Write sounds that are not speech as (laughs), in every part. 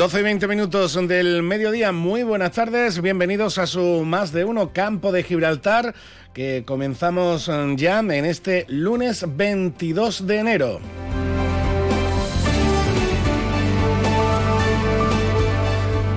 12 y 20 minutos del mediodía, muy buenas tardes, bienvenidos a su más de uno Campo de Gibraltar, que comenzamos ya en este lunes 22 de enero.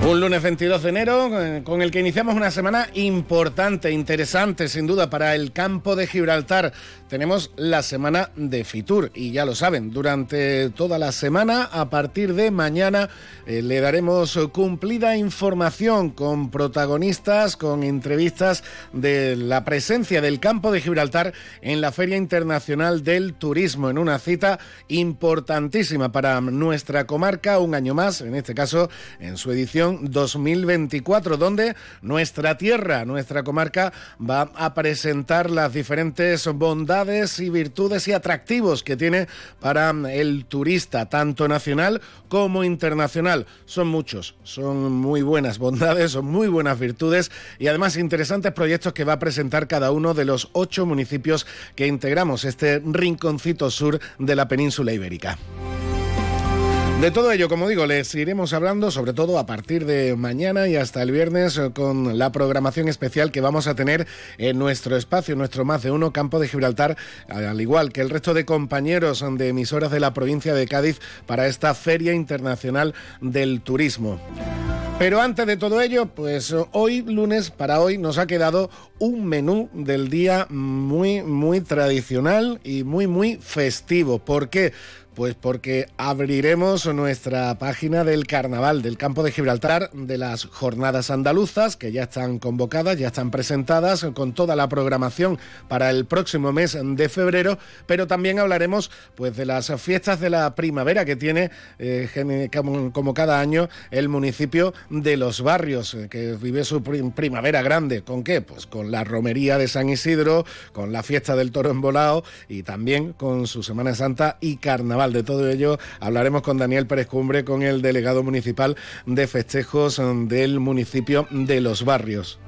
Un lunes 22 de enero eh, con el que iniciamos una semana importante, interesante sin duda para el campo de Gibraltar. Tenemos la semana de Fitur y ya lo saben, durante toda la semana, a partir de mañana, eh, le daremos cumplida información con protagonistas, con entrevistas de la presencia del campo de Gibraltar en la Feria Internacional del Turismo, en una cita importantísima para nuestra comarca, un año más, en este caso en su edición 2024, donde nuestra tierra, nuestra comarca, va a presentar las diferentes bondades y virtudes y atractivos que tiene para el turista, tanto nacional como internacional. Son muchos, son muy buenas bondades, son muy buenas virtudes y además interesantes proyectos que va a presentar cada uno de los ocho municipios que integramos este rinconcito sur de la península ibérica. De todo ello, como digo, les seguiremos hablando, sobre todo a partir de mañana y hasta el viernes, con la programación especial que vamos a tener en nuestro espacio, nuestro más de uno campo de Gibraltar, al igual que el resto de compañeros de emisoras de la provincia de Cádiz para esta Feria Internacional del Turismo. Pero antes de todo ello, pues hoy, lunes, para hoy, nos ha quedado un menú del día muy, muy tradicional y muy, muy festivo. ¿Por qué? Pues porque abriremos nuestra página del carnaval del campo de Gibraltar, de las jornadas andaluzas, que ya están convocadas, ya están presentadas, con toda la programación para el próximo mes de febrero, pero también hablaremos pues de las fiestas de la primavera que tiene, eh, como, cada año, el municipio de Los Barrios, eh, que vive su primavera grande. ¿Con qué? Pues con la romería de San Isidro, con la fiesta del toro embolado y también con su Semana Santa y carnaval de todo ello hablaremos con Daniel Pérez Cumbre, con el delegado municipal de festejos del municipio de Los Barrios.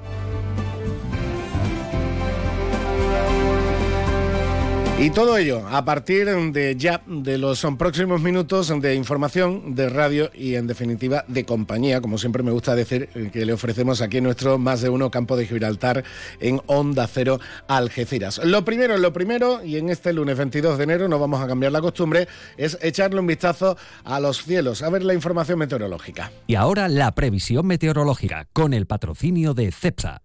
Y todo ello a partir de ya de los próximos minutos de información, de radio y en definitiva de compañía, como siempre me gusta decir, eh, que le ofrecemos aquí nuestro más de uno campo de Gibraltar en Onda Cero Algeciras. Lo primero, lo primero, y en este lunes 22 de enero no vamos a cambiar la costumbre, es echarle un vistazo a los cielos, a ver la información meteorológica. Y ahora la previsión meteorológica con el patrocinio de CEPSA.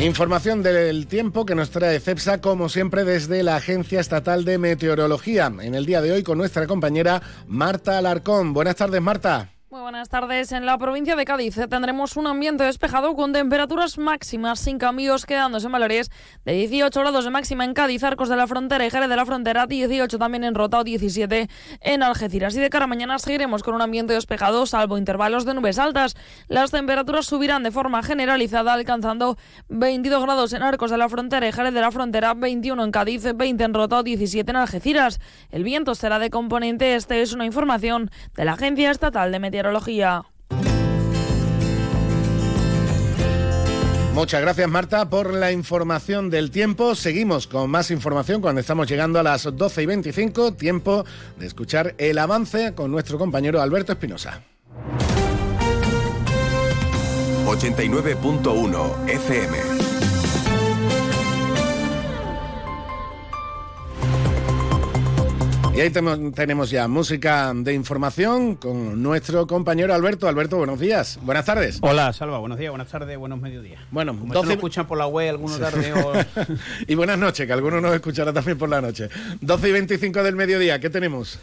Información del tiempo que nos trae CEPSA, como siempre, desde la Agencia Estatal de Meteorología. En el día de hoy con nuestra compañera Marta Alarcón. Buenas tardes, Marta. Muy buenas tardes. En la provincia de Cádiz tendremos un ambiente despejado con temperaturas máximas sin cambios, quedándose en valores de 18 grados de máxima en Cádiz, Arcos de la Frontera y Jerez de la Frontera, 18 también en Rota 17 en Algeciras. Y de cara a mañana seguiremos con un ambiente despejado, salvo intervalos de nubes altas. Las temperaturas subirán de forma generalizada, alcanzando 22 grados en Arcos de la Frontera y Jerez de la Frontera, 21 en Cádiz, 20 en Rota 17 en Algeciras. El viento será de componente este, es una información de la Agencia Estatal de Meteorología. Muchas gracias Marta por la información del tiempo. Seguimos con más información cuando estamos llegando a las 12 y 25. Tiempo de escuchar el avance con nuestro compañero Alberto Espinosa. 89.1 FM Y ahí tenemos ya música de información con nuestro compañero Alberto. Alberto, buenos días. Buenas tardes. Hola, Salva. Buenos días, buenas tardes, buenos mediodías. Bueno, Como 12... escuchan por la web, algunos tarde o... (laughs) y buenas noches, que algunos nos escuchará también por la noche. 12 y 25 del mediodía, ¿qué tenemos?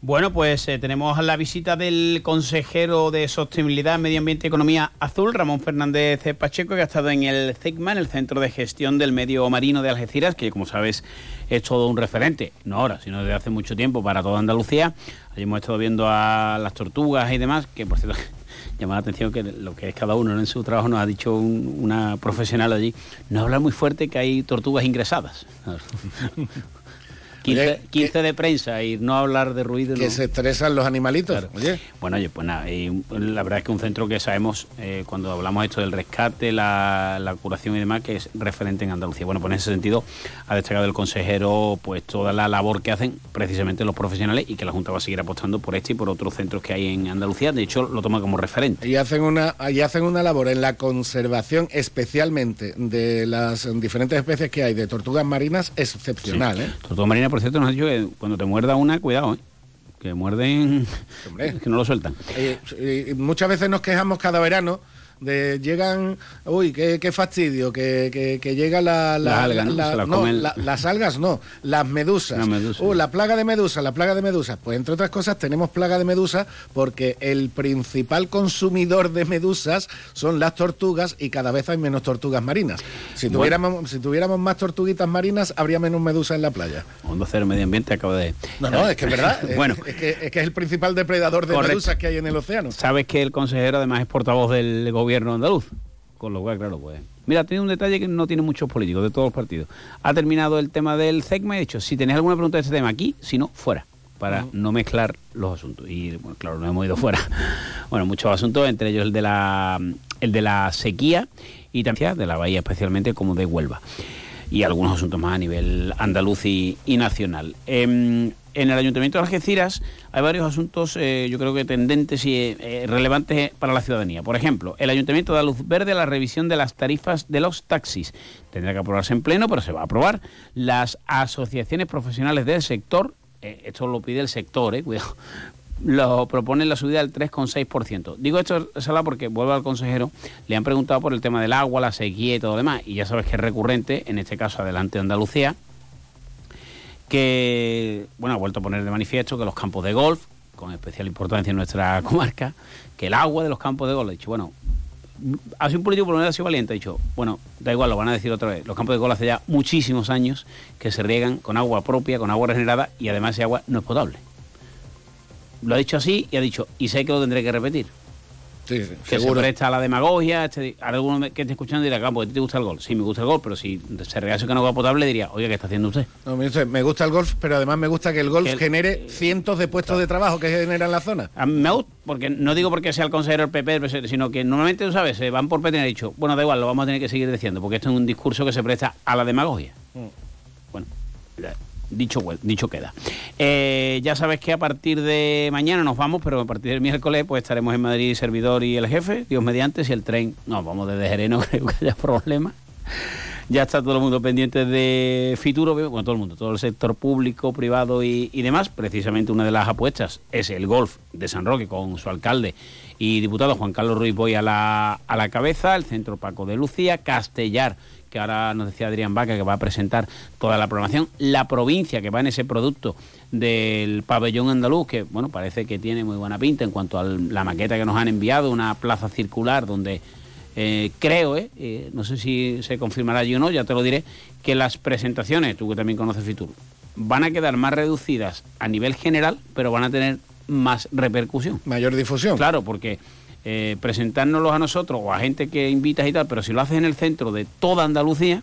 Bueno, pues eh, tenemos la visita del consejero de Sostenibilidad, Medio Ambiente y Economía Azul, Ramón Fernández Pacheco, que ha estado en el CECMA, en el Centro de Gestión del Medio Marino de Algeciras, que como sabes es todo un referente, no ahora, sino desde hace mucho tiempo para toda Andalucía. Allí hemos estado viendo a las tortugas y demás, que por cierto (laughs) llama la atención que lo que es cada uno en su trabajo nos ha dicho un- una profesional allí, no hablar muy fuerte que hay tortugas ingresadas. (laughs) 15, Oye, 15 de prensa y no hablar de ruido. Que no. se estresan los animalitos. Claro. Oye, Bueno, oye, pues nada, y la verdad es que un centro que sabemos, eh, cuando hablamos esto del rescate, la, la curación y demás, que es referente en Andalucía. Bueno, pues en ese sentido ha destacado el consejero pues toda la labor que hacen precisamente los profesionales y que la Junta va a seguir apostando por este y por otros centros que hay en Andalucía. De hecho, lo toma como referente. y hacen una y hacen una labor en la conservación especialmente de las diferentes especies que hay de tortugas marinas excepcional, ¿eh? Tortuga Marina, por cierto, nos ha dicho que cuando te muerda una, cuidado, ¿eh? que muerden, Hombre. (laughs) que no lo sueltan. Eh, y muchas veces nos quejamos cada verano de llegan, uy, qué, qué fastidio, que, que, que llega la, la- Las algas, ¿no? la- las no, comen. la- las algas no, las medusas. Medusas. Uh, la plaga de medusa, la plaga de medusas. Pues entre otras cosas tenemos plaga de medusa porque el principal consumidor de medusas son las tortugas y cada vez hay menos tortugas marinas. Si Bueno. tuviéramos, si tuviéramos más tortuguitas marinas, habría menos medusas en la playa. Hondo Cero Medio Ambiente acaba de... No, no, es que es verdad. (laughs) Es- bueno, es, que, es que es el principal depredador de Correcto. medusas que hay en el océano. Sabes que el consejero además es portavoz del gobierno andaluz. Con lo cual, claro, pues. Mira, tiene un detalle que no tiene muchos políticos de todos los partidos. Ha terminado el tema del CECMA y ha dicho, si tenéis alguna pregunta de este tema aquí, si no, fuera. Para no mezclar los asuntos. Y bueno, claro, nos hemos ido fuera. (laughs) Bueno, muchos asuntos, entre ellos el de la el de la sequía y también de la bahía, especialmente como de Huelva. Y algunos asuntos más a nivel andaluz y, y nacional. Em, en el Ayuntamiento de Algeciras hay varios asuntos, eh, yo creo que tendentes y eh, relevantes para la ciudadanía. Por ejemplo, el Ayuntamiento da luz verde a la revisión de las tarifas de los taxis. Tendrá que aprobarse en pleno, pero se va a aprobar. Las asociaciones profesionales del sector, eh, esto lo pide el sector, eh, cuidado, (laughs) lo proponen la subida del 3,6%. Digo esto, Sala, porque vuelvo al consejero, le han preguntado por el tema del agua, la sequía y todo lo demás, y ya sabes que es recurrente, en este caso adelante Andalucía, que bueno ha vuelto a poner de manifiesto que los campos de golf, con especial importancia en nuestra (laughs) comarca, que el agua de los campos de golf, ha dicho, bueno, ha sido un político por lo menos ha sido valiente, ha dicho, bueno, da igual, lo van a decir otra vez, los campos de golf hace ya muchísimos años que se riegan con agua propia, con agua regenerada, y además ese agua no es potable. Lo ha dicho así y ha dicho, y sé que lo tendré que repetir. Sí, sí, Que seguro. se presta a la demagogia. Este, alguno que esté escuchando dirá, campo, ¿a ti te gusta el gol? Sí, me gusta el gol, pero si se regase con agua potable diría, oye, ¿qué está haciendo usted? No, me gusta el golf, pero además me gusta que el golf Que el- genere cientos de puestos de trabajo que genera en la zona. A mí me gusta, porque no digo porque sea el consejero del PP, sino que normalmente, tú sabes, se van por han dicho, bueno, da igual, lo vamos a tener que seguir diciendo, porque esto es un discurso que se presta a la demagogia. Bueno, la- dicho, dicho queda. Eh, ya sabes que a partir de mañana nos vamos, pero a partir del miércoles pues estaremos en Madrid, servidor y el jefe, Dios mediante, si el tren, no, vamos desde Jerez, no (laughs) creo que haya problema. Ya está todo el mundo pendiente de Fituro, bueno, todo el mundo, todo el sector público, privado y, y demás. Precisamente una de las apuestas es el golf de San Roque con su alcalde y diputado Juan Carlos Ruiz Boy a la, a la cabeza, el centro Paco de Lucía, Castellar, que ahora nos decía Adrián Vaca que va a presentar toda la programación, la provincia que va en ese producto del pabellón andaluz, que bueno, parece que tiene muy buena pinta en cuanto a la maqueta que nos han enviado, una plaza circular donde eh, creo, eh, eh, no sé si se confirmará allí o no, ya te lo diré, que las presentaciones, tú que también conoces Fitur, van a quedar más reducidas a nivel general, pero van a tener más repercusión. Mayor difusión. Claro, porque eh, presentárnoslos a nosotros o a gente que invitas y tal, pero si lo haces en el centro de toda Andalucía,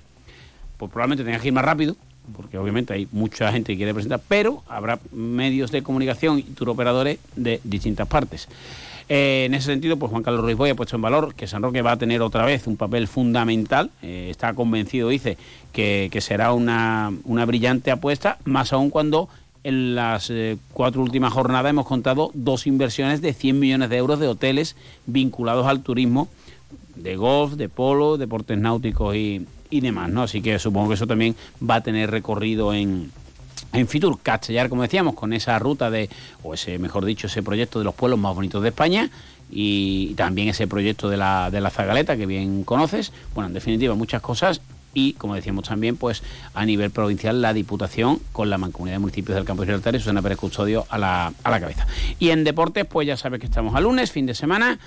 pues probablemente tengas que ir más rápido, porque obviamente hay mucha gente que quiere presentar, pero habrá medios de comunicación y turoperadores de distintas partes. Eh, en ese sentido, pues Juan Carlos Ruiz Boy ha puesto en valor que San Roque va a tener otra vez un papel fundamental. Eh, está convencido, dice, que, que será una, una brillante apuesta, más aún cuando en las eh, cuatro últimas jornadas hemos contado dos inversiones de 100 millones de euros de hoteles vinculados al turismo de golf, de polo, deportes náuticos y, y demás, ¿no? Así que supongo que eso también va a tener recorrido en, en Fitur. Castellar, como decíamos, con esa ruta de, o ese, mejor dicho, ese proyecto de los pueblos más bonitos de España y también ese proyecto de la, de la Zagaleta, que bien conoces. Bueno, en definitiva, muchas cosas y, como decíamos también, pues a nivel provincial la Diputación con la Mancomunidad de Municipios del Campo de Gibraltar y Susana Pérez Custodio a la, a la cabeza. Y en deportes, pues ya sabes que estamos a lunes, fin de semana.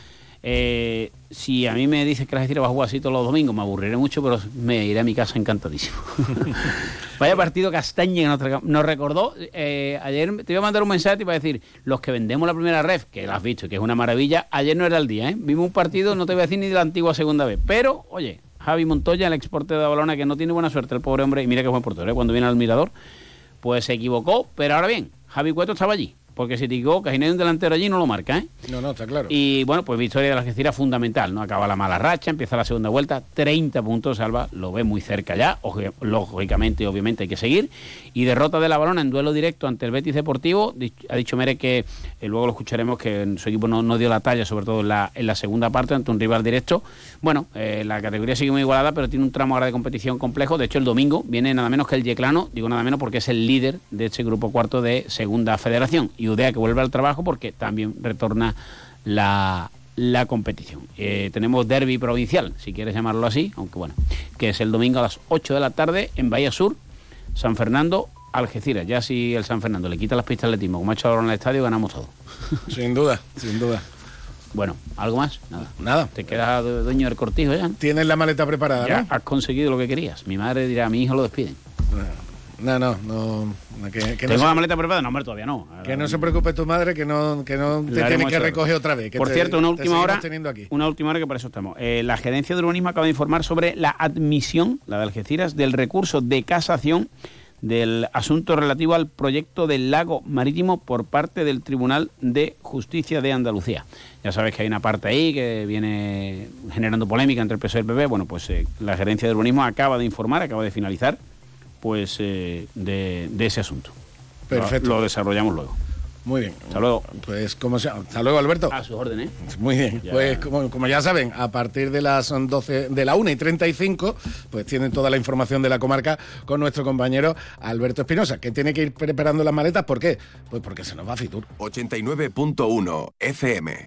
Eh, si a mí me dices que la Algeciras va a jugar así todos los domingos, me aburriré mucho, pero me iré a mi casa encantadísimo. (laughs) Vaya partido castaña que nos, recordó. Eh, ayer te iba a mandar un mensaje y iba a decir, los que vendemos la primera ref, que la has visto, que es una maravilla, ayer no era el día, ¿eh? Vimos un partido, no te voy a decir ni de la antigua segunda vez, pero, oye, Javi Montoya, el exporte de balona, que no tiene buena suerte el pobre hombre, y mira que buen portero, ¿eh? cuando viene al mirador, pues se equivocó, pero ahora bien, Javi Cueto estaba allí porque si te equivocas y no hay un delantero allí no lo marca, ¿eh? No, no, está claro. Y bueno, pues victoria de la Algeciras fundamental, ¿no? Acaba la mala racha, empieza la segunda vuelta, 30 puntos, Salva, lo ve muy cerca ya, lógicamente, obviamente hay que seguir. Y derrota de la balona en duelo directo ante el Betis Deportivo, ha dicho Mere que eh, luego lo escucharemos que su equipo no, dio la talla, sobre todo en la, en la segunda parte, ante un rival directo. Bueno, eh, la categoría sigue muy igualada, pero tiene un tramo ahora de competición complejo. De hecho, el domingo viene nada menos que el Yeclano, digo nada menos porque es el líder de este grupo cuarto de segunda federación. Y UDEA que vuelve al trabajo porque también retorna la, competición. Eh, tenemos derby provincial, si quieres llamarlo así, aunque bueno, que es el domingo a las 8 de la tarde en Bahía Sur, San Fernando, Algeciras. Ya si el San Fernando le quita las pistas atletismo, como ha hecho ahora en el estadio, ganamos todo. (laughs) Sin duda, sin duda. Bueno, ¿algo más? Nada. Nada. ¿Te quedas dueño del cortijo ya? Tienes la maleta preparada, ya has conseguido lo que querías. Mi madre dirá, a mi hijo lo despiden. No, no, no. Tengo la maleta preparada, no, hombre, todavía no. Que no se preocupe tu madre, que no, que no te tiene que recoger otra vez. Por cierto, una última hora. Una última hora que para eso estamos. Eh, la gerencia de urbanismo acaba de informar sobre la admisión, la de Algeciras, del recurso de casación del asunto relativo al proyecto del lago marítimo por parte del Tribunal de Justicia de Andalucía. Ya sabes que hay una parte ahí que viene generando polémica entre el PSOE y el PP. Bueno, pues eh, la gerencia de urbanismo acaba de informar, acaba de finalizar pues eh, de, ese asunto. Perfecto. Lo, desarrollamos luego. Muy bien. Hasta luego. Pues como sea. Hasta luego, Alberto. A sus órdenes. Muy bien. Pues como, como, ya saben, a partir de las 12, de la 1 y 35, pues tienen toda la información de la comarca con nuestro compañero Alberto Espinosa, que tiene que ir preparando las maletas. ¿Por qué? Pues porque se nos va a Fitur. 89.1 FM.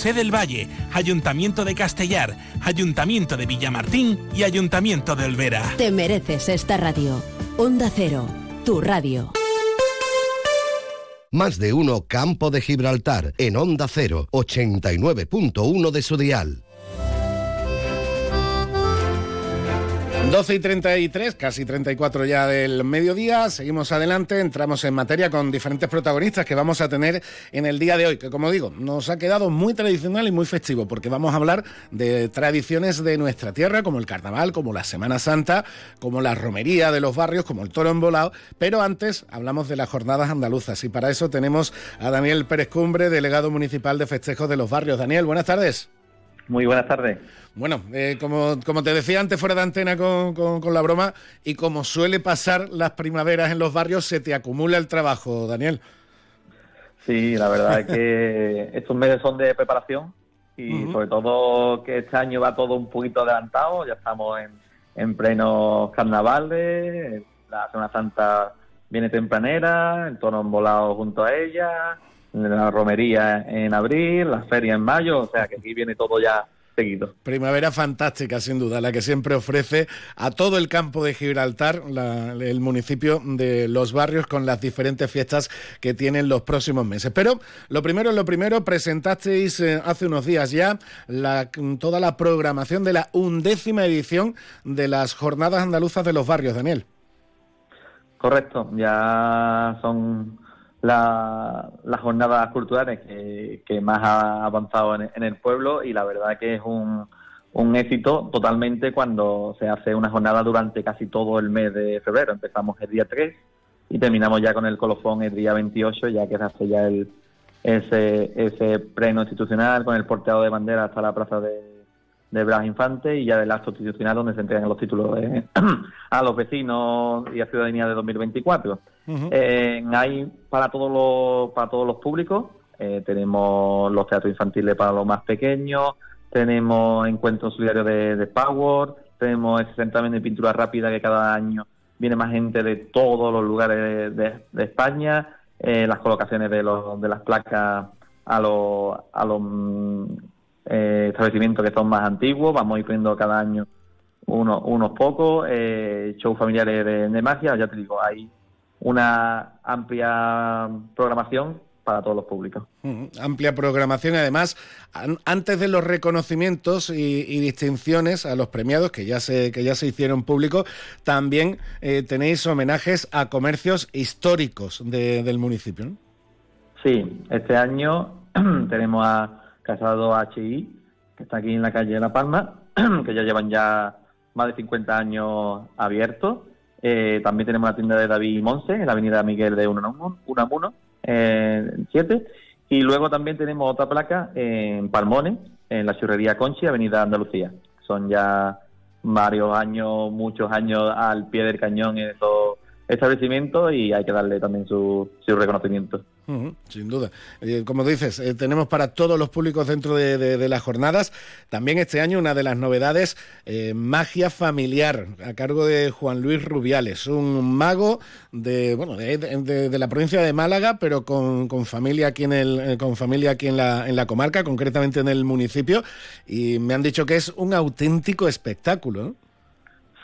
del Valle, Ayuntamiento de Castellar, Ayuntamiento de Villamartín y Ayuntamiento de Olvera. Te mereces esta radio. Onda Cero, tu radio. Más de uno Campo de Gibraltar en Onda Cero, 89.1 de su dial. 12 y 33, casi 34 ya del mediodía. Seguimos adelante, entramos en materia con diferentes protagonistas que vamos a tener en el día de hoy, que como digo, nos ha quedado muy tradicional y muy festivo, porque vamos a hablar de tradiciones de nuestra tierra, como el carnaval, como la Semana Santa, como la romería de los barrios, como el toro embolado. Pero antes hablamos de las jornadas andaluzas y para eso tenemos a Daniel Pérez Cumbre, delegado municipal de festejos de los barrios. Daniel, buenas tardes. Muy buenas tardes. Bueno, eh, como, como, te decía antes fuera de antena con, con, la broma, y como suele pasar las primaveras en los barrios, se te acumula el trabajo, Daniel. Sí, la verdad es que (laughs) estos meses son de preparación y sobre todo que este año va todo un poquito adelantado, ya estamos en, en plenos carnavales, la Semana Santa viene tempranera, el tono volado junto a ella, la romería en abril, la feria en mayo, o sea que aquí viene todo ya seguido. Primavera fantástica, sin duda, la que siempre ofrece a todo el campo de Gibraltar, el municipio de los barrios, con las diferentes fiestas que tienen los próximos meses. Pero lo primero, lo primero, presentasteis eh, hace unos días ya toda la programación de la undécima edición de las Jornadas Andaluzas de los Barrios, Daniel. Correcto, ya son las jornadas culturales que, más ha avanzado en, el pueblo y la verdad que es un, éxito totalmente cuando se hace una jornada durante casi todo el mes de febrero. Empezamos el día 3 y terminamos ya con el colofón el día 28, ya que se hace ya el, ese, ese pleno institucional con el porteado de bandera hasta la plaza de, de Blas Infante y ya del acto institucional donde se entregan los títulos (clears throat) a los vecinos y a ciudadanía de 2024. Eh, hay para todos los para todos los públicos. Eh, tenemos los teatros infantiles para los más pequeños tenemos encuentros solidarios de, Power tenemos ese certamen de pintura rápida que cada año viene más gente de todos los lugares de, España eh, las colocaciones de los de las placas a los a los mm, eh, establecimientos que son más antiguos, vamos a ir poniendo cada año unos, unos pocos, eh, shows familiares de, magia, ya te digo, hay una amplia programación para todos los públicos. amplia programación, además, antes de los reconocimientos y, distinciones a los premiados que ya se, que ya se hicieron públicos, también eh, tenéis homenajes a comercios históricos del municipio. Sí, este año (clears throat) tenemos a Casado HI, que está aquí en la calle de La Palma, (clears throat) que ya llevan ya más de 50 años abiertos. Eh, también tenemos la tienda de David Monse, en la avenida Miguel de Unamuno, eh, 7. Y luego también tenemos otra placa en Palmones, en la churrería Conchi, avenida Andalucía. Son ya varios años, muchos años al pie del cañón en estos establecimientos y hay que darle también su, su reconocimiento sin duda. Eh, como dices, eh, tenemos para todos los públicos dentro de, las jornadas. También este año una de las novedades, eh, magia familiar, a cargo de Juan Luis Rubiales, un mago de, bueno, de, la provincia de Málaga, pero con, familia aquí en el, con familia aquí en la, en la comarca, concretamente en el municipio. Y me han dicho que es un auténtico espectáculo.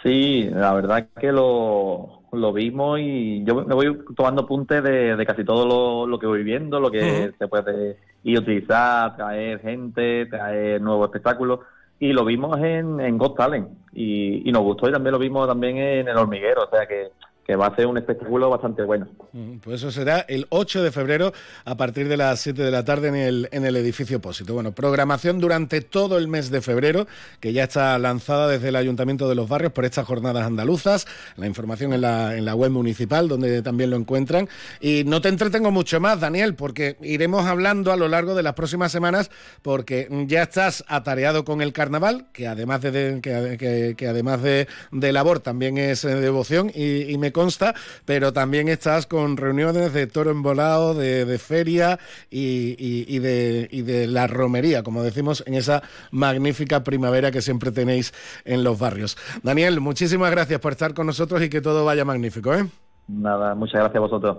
Sí, la verdad que lo, lo vimos y yo me voy tomando apuntes de, casi todo lo, que voy viendo, lo que se puede ir a utilizar, traer gente, traer nuevos espectáculos. Y lo vimos en, en Got Talent. Y, y nos gustó y también lo vimos también en El Hormiguero, o sea que que va a ser un espectáculo bastante bueno. Mm, pues eso será el 8 de febrero a partir de las 7 de la tarde en el, en el edificio Pósito. Bueno, programación durante todo el mes de febrero, que ya está lanzada desde el Ayuntamiento de los Barrios por estas jornadas andaluzas. La información en la, en la web municipal, donde también lo encuentran. Y no te entretengo mucho más, Daniel, porque iremos hablando a lo largo de las próximas semanas, porque ya estás atareado con el carnaval, que además de, que, además de, labor también es eh, devoción, y, y me consta, pero también estás con reuniones de toro embolado, de, de feria y, de, y de la romería, como decimos, en esa magnífica primavera que siempre tenéis en los barrios. Daniel, muchísimas gracias por estar con nosotros y que todo vaya magnífico. ¿eh? Nada, muchas gracias a vosotros.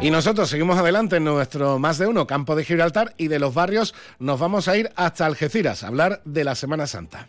Y nosotros seguimos adelante en nuestro más de uno campo de Gibraltar y de los barrios nos vamos a ir hasta Algeciras a hablar de la Semana Santa.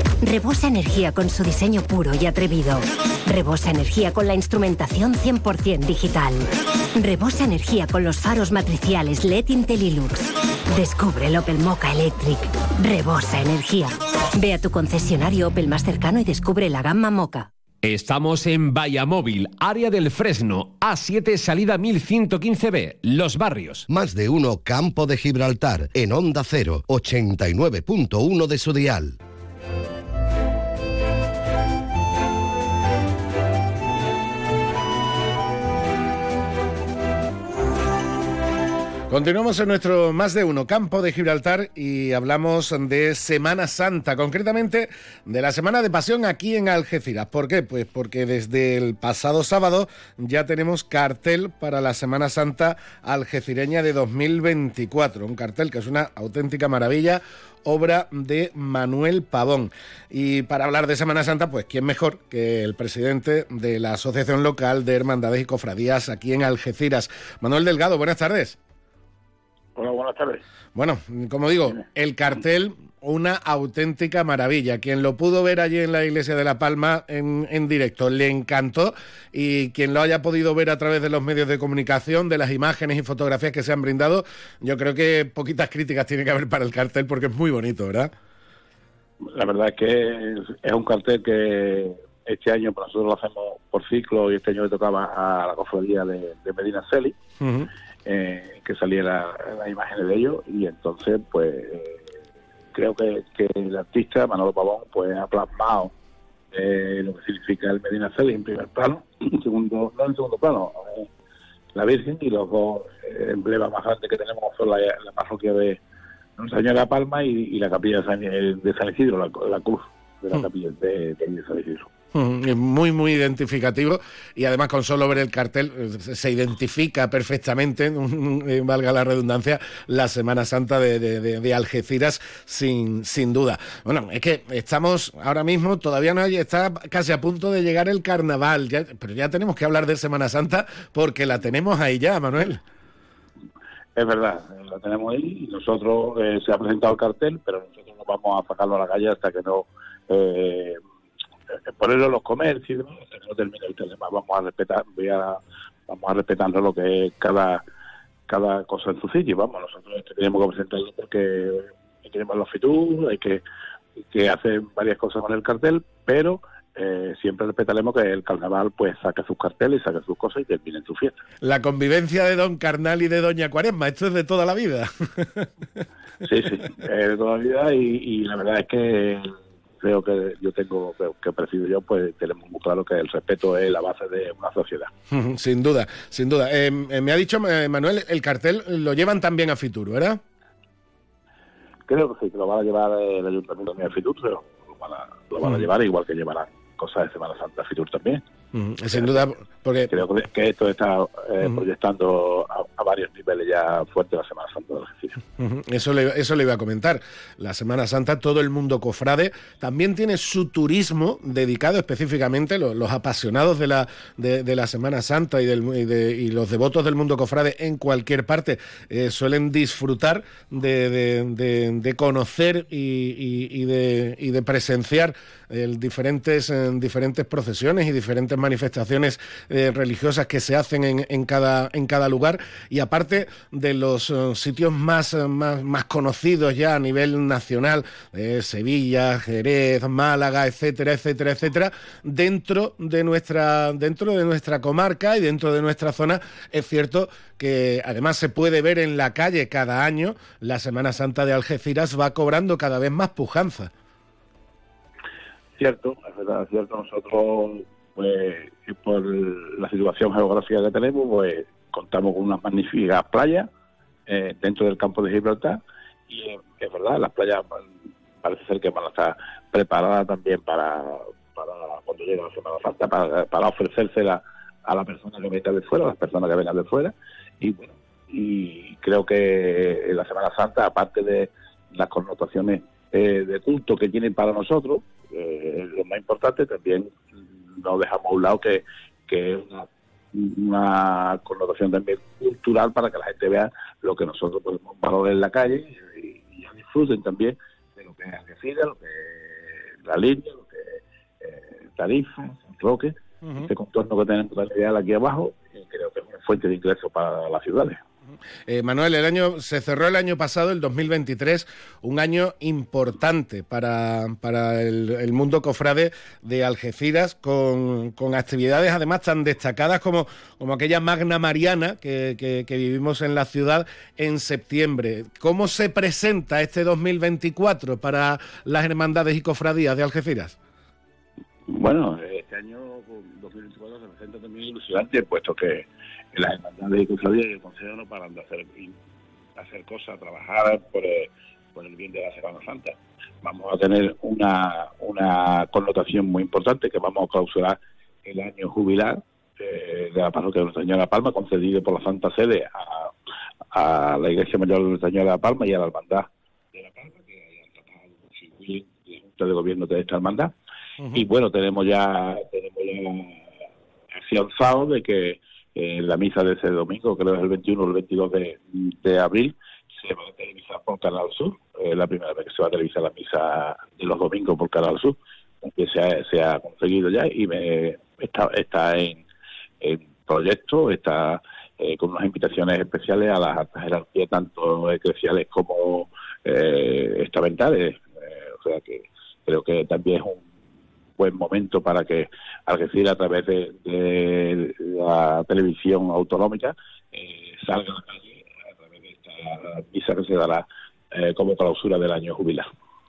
Rebosa energía con su diseño puro y atrevido. Rebosa energía con la instrumentación 100% digital. Rebosa energía con los faros matriciales LED Intellilux. Descubre el Opel Mocha Electric. Rebosa energía. Ve a tu concesionario Opel más cercano y descubre la gama Mocha. Estamos en Vallamóvil, área del Fresno, A7, salida 1115B, Los Barrios. Más de uno, Campo de Gibraltar, en Onda 0, 89.1 de su dial. Continuamos en nuestro más de uno campo de Gibraltar y hablamos de Semana Santa, concretamente de la Semana de Pasión aquí en Algeciras. ¿Por qué? Pues porque desde el pasado sábado ya tenemos cartel para la Semana Santa algecireña de 2024. Un cartel que es una auténtica maravilla, obra de Manuel Pavón. Y para hablar de Semana Santa, pues quién mejor que el presidente de la Asociación Local de Hermandades y Cofradías aquí en Algeciras. Manuel Delgado, buenas tardes. Hola, buenas tardes. Bueno, como digo, el cartel una auténtica maravilla. Quien lo pudo ver allí en la iglesia de La Palma en, en, directo le encantó y quien lo haya podido ver a través de los medios de comunicación, de las imágenes y fotografías que se han brindado, yo creo que poquitas críticas tiene que haber para el cartel porque es muy bonito, ¿verdad? La verdad es que es un cartel que este año pues, nosotros lo hacemos por ciclo y este año le tocaba a la cofradía de, Medina Celi, eh, que saliera las imágenes de ellos y entonces pues eh, creo que, el artista Manolo Pavón pues ha plasmado eh, lo que significa el Medina Celi en primer plano, (clears throat) en segundo, no en segundo plano, la Virgen y los dos emblemas más grandes que tenemos son la, la parroquia de Nuestra Señora Palma y, la capilla de San, Isidro, la, cruz de la mm. capilla de, de San Isidro. Muy, muy identificativo y además con solo ver el cartel eh, se identifica perfectamente, (laughs) eh, valga la redundancia, la Semana Santa de, Algeciras sin, sin duda. Bueno, es que estamos ahora mismo, todavía no hay, está casi a punto de llegar el carnaval, pero ya tenemos que hablar de Semana Santa porque la tenemos ahí ya, Manuel. Es verdad, la tenemos ahí y nosotros eh, se ha presentado el cartel, pero nosotros no vamos a sacarlo a la calle hasta que no... ponerlo en los comercios, no termina el tema. Vamos a respetar, voy a, vamos a respetando lo que es cada cada cosa en su sitio. Vamos, nosotros tenemos que presentarlo porque tenemos los FITUR, hay que, que hacer varias cosas con el cartel, pero eh, siempre respetaremos que el carnaval pues saque sus carteles, saque sus cosas y termine su fiesta. La convivencia de Don Carnal y de Doña Cuaresma, esto es de toda la vida. sí, sí, es de toda la vida y, y la verdad es que creo que yo tengo, que presido yo, pues tenemos muy claro que el respeto es la base de una sociedad. (laughs) Sin duda, sin duda. Eh, eh, me ha dicho eh, Manuel, el cartel lo llevan también a Fitur, ¿verdad? Creo que sí, que lo van a llevar el ayuntamiento de Fitur, pero lo van a, lo van a llevar igual que llevarán cosas de Semana Santa Fitur también. Sin duda, porque... Creo que esto está eh, proyectando a, varios niveles ya fuerte la Semana Santa de eso, le, eso le iba a comentar. La Semana Santa, todo el mundo cofrade, también tiene su turismo dedicado específicamente, los, apasionados de la, de, la Semana Santa y, del, y, los devotos del mundo cofrade en cualquier parte eh, suelen disfrutar de, conocer y, de, y de presenciar el diferentes, diferentes procesiones y diferentes manifestaciones eh, religiosas que se hacen en, cada, en cada lugar y aparte de los eh, sitios más, eh, más, más, conocidos ya a nivel nacional, Sevilla, Jerez, Málaga, etcétera, etcétera, etcétera, dentro de nuestra, dentro de nuestra comarca y dentro de nuestra zona, es cierto que además se puede ver en la calle cada año, la Semana Santa de Algeciras va cobrando cada vez más pujanza. Cierto, es verdad, cierto. Nosotros pues por la situación geográfica que tenemos, pues contamos con unas magníficas playas eh, dentro del campo de Gibraltar y eh, es verdad, las playas parece ser que van a estar preparadas también para, para cuando llegue la Semana Santa, para, para ofrecérsela a la persona que venga de fuera, a las personas que vengan de fuera y bueno, y creo que la Semana Santa, aparte de las connotaciones eh, de culto que tienen para nosotros, lo más importante también no dejamos a un lado que, que es una, connotación también cultural para que la gente vea lo que nosotros podemos valorar en la calle y, disfruten también de lo que es Algeciras, lo que es la línea, lo que es eh, Tarifa, San Roque, este contorno que tenemos aquí abajo, y creo que es una fuente de ingresos para las ciudades. Eh, Manuel, el año se cerró el año pasado, el 2023, un año importante para, para el, mundo cofrade de Algeciras, con, actividades además tan destacadas como, como aquella Magna Mariana que, que, vivimos en la ciudad en septiembre. ¿Cómo se presenta este 2024 para las hermandades y cofradías de Algeciras? Bueno, este año 2024 se presenta también ilusionante, puesto que las hermandades y cofradías y el Consejo no paran de hacer, hacer cosas, trabajar por el, por el bien de la Semana Santa. Vamos a tener una, una connotación muy importante que vamos a clausurar el año jubilar eh, de la parroquia de Nuestra Señora de Palma, concedido por la Santa Sede a, a la Iglesia Mayor de Nuestra Señora de Palma y a la Hermandad de la Palma, que hayan tratado de la Junta de Gobierno de esta hermandad. Y bueno, tenemos ya, tenemos ya afianzado de que en la misa de ese domingo, creo que es el 21 o el 22 de, abril, se va a televisar por Canal Sur, es la primera vez que se va a televisar la misa de los domingos por Canal Sur, que se ha, se ha conseguido ya y me, está, está en, en proyecto, está eh, con unas invitaciones especiales a las altas jerarquías, tanto eclesiales como eh, estamentales. Eh, o sea que creo que también es un buen momento para que Algeciras, a través de, la televisión autonómica, eh, salga a la calle través de esta que se dará eh, como clausura del año jubilar.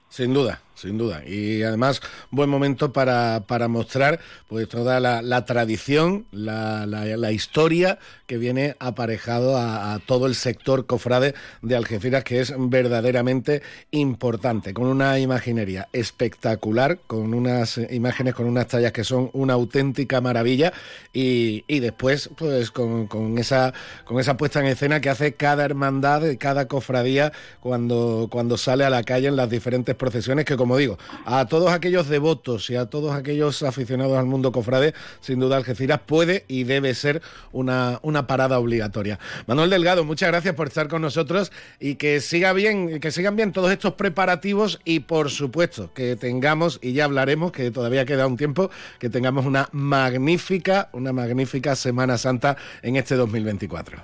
Sin duda, sin duda. Y además, buen momento para, para mostrar pues toda la, tradición, la, la, historia que viene aparejado a, todo el sector cofrade de Algeciras, que es verdaderamente importante, con una imaginería espectacular, con unas imágenes, con unas tallas que son una auténtica maravilla, y, y después, pues con, con, esa, con esa puesta en escena que hace cada hermandad, cada cofradía, cuando, cuando sale a la calle en las diferentes procesiones que, como digo, a todos aquellos devotos y a todos aquellos aficionados al mundo cofrade, sin duda Algeciras puede y debe ser una, una parada obligatoria. Manuel Delgado, muchas gracias por estar con nosotros y que siga bien, que sigan bien todos estos preparativos y por supuesto que tengamos, y ya hablaremos, que todavía queda un tiempo, que tengamos una magnífica, una magnífica Semana Santa en este 2024.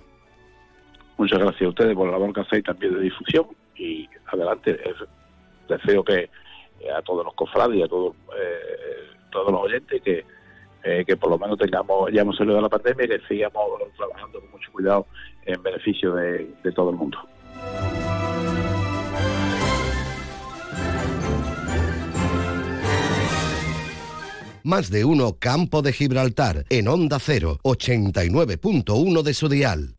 Muchas gracias a ustedes por la labor que hacéis también de difusión y adelante deseo que a todos los cofrades y a todos, eh, los oyentes que, eh, que por lo menos tengamos, ya hemos salido de la pandemia y que sigamos trabajando con mucho cuidado en beneficio de, de todo el mundo. Más de uno Campo de Gibraltar en Onda 0, 89.1 de su dial.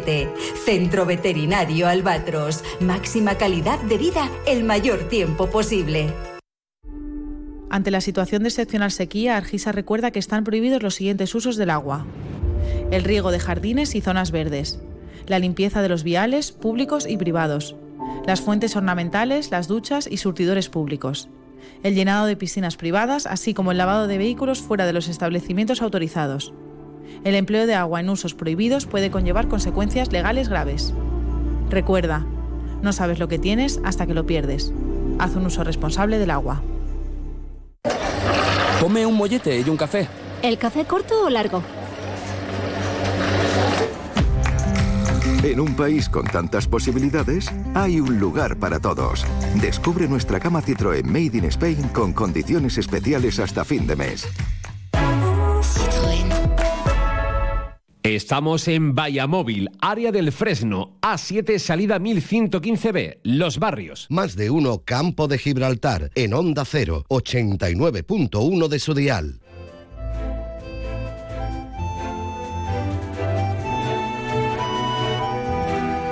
Centro Veterinario Albatros. Máxima calidad de vida el mayor tiempo posible. Ante la situación de excepcional sequía, Argisa recuerda que están prohibidos los siguientes usos del agua el riego de jardines y zonas verdes, la limpieza de los viales públicos y privados, las fuentes ornamentales, las duchas y surtidores públicos, el llenado de piscinas privadas, así como el lavado de vehículos fuera de los establecimientos autorizados. El empleo de agua en usos prohibidos puede conllevar consecuencias legales graves. Recuerda, no sabes lo que tienes hasta que lo pierdes. Haz un uso responsable del agua. Come un mollete y un café. ¿El café corto o largo? En un país con tantas posibilidades, hay un lugar para todos. Descubre nuestra cama Citroën Made in Spain con condiciones especiales hasta fin de mes. Estamos en Vallamóvil, área del Fresno, A7, salida 1115B, Los Barrios. Más de uno Campo de Gibraltar, en Onda 0, 89.1 de su dial.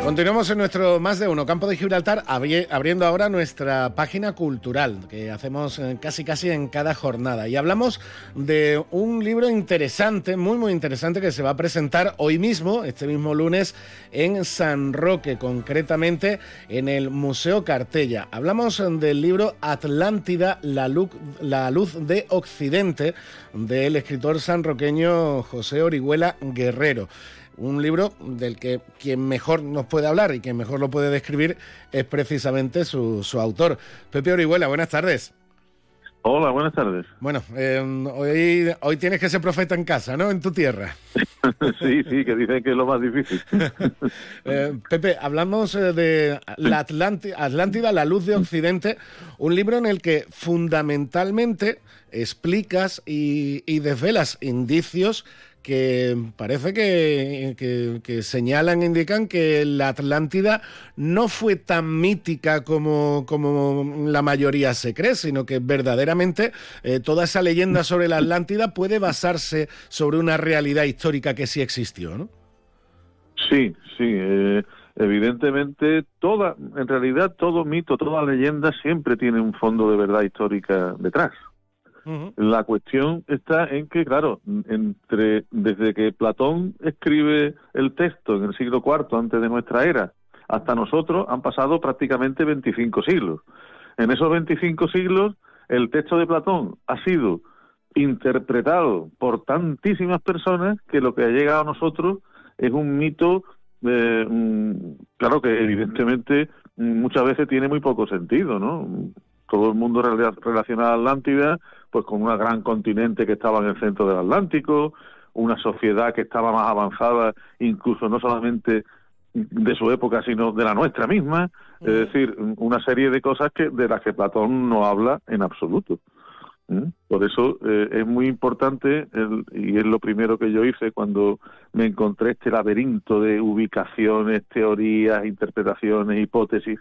Continuamos en nuestro más de uno campo de Gibraltar, abriendo ahora nuestra página cultural que hacemos eh, casi casi en cada jornada. Y hablamos de un libro interesante, muy muy interesante, que se va a presentar hoy mismo, este mismo lunes, en San Roque, concretamente en el Museo Cartella. Hablamos del libro Atlántida, la luz, la luz de Occidente, del escritor sanroqueño José Orihuela Guerrero un libro del que quien mejor nos puede hablar y quien mejor lo puede describir es precisamente su, autor. Pepe Orihuela, buenas tardes. Hola, buenas tardes. Bueno, eh, hoy, hoy tienes que ser profeta en casa, ¿no? En tu tierra. (laughs) sí, sí, que dicen que es lo más difícil. (laughs) Eh, Pepe, hablamos eh, de la Atlántida, la luz de Occidente, un libro en el que fundamentalmente explicas y, y desvelas indicios que parece que, señalan, indican que la Atlántida no fue tan mítica como, como la mayoría se cree, sino que verdaderamente eh, toda esa leyenda sobre la Atlántida puede basarse sobre una realidad histórica que sí existió, ¿no? Sí, sí. eh, evidentemente, toda, en realidad, todo mito, toda leyenda siempre tiene un fondo de verdad histórica detrás. La cuestión está en que, claro, entre desde que Platón escribe el texto en el siglo IV antes de nuestra era hasta nosotros han pasado prácticamente 25 siglos. En esos 25 siglos, el texto de Platón ha sido interpretado por tantísimas personas que lo que ha llegado a nosotros es un mito, eh, claro que evidentemente muchas veces tiene muy poco sentido, ¿no? Todo el mundo rela- relaciona a Atlántida pues con una gran continente que estaba en el centro del Atlántico, una sociedad que estaba más avanzada, incluso no solamente de su época, sino de la nuestra misma, es decir, una serie de cosas que de las que Platón no habla en absoluto. ¿Mm? Por eso eh, es muy importante, el- y es lo primero que yo hice cuando me encontré este laberinto de ubicaciones, teorías, interpretaciones, hipótesis.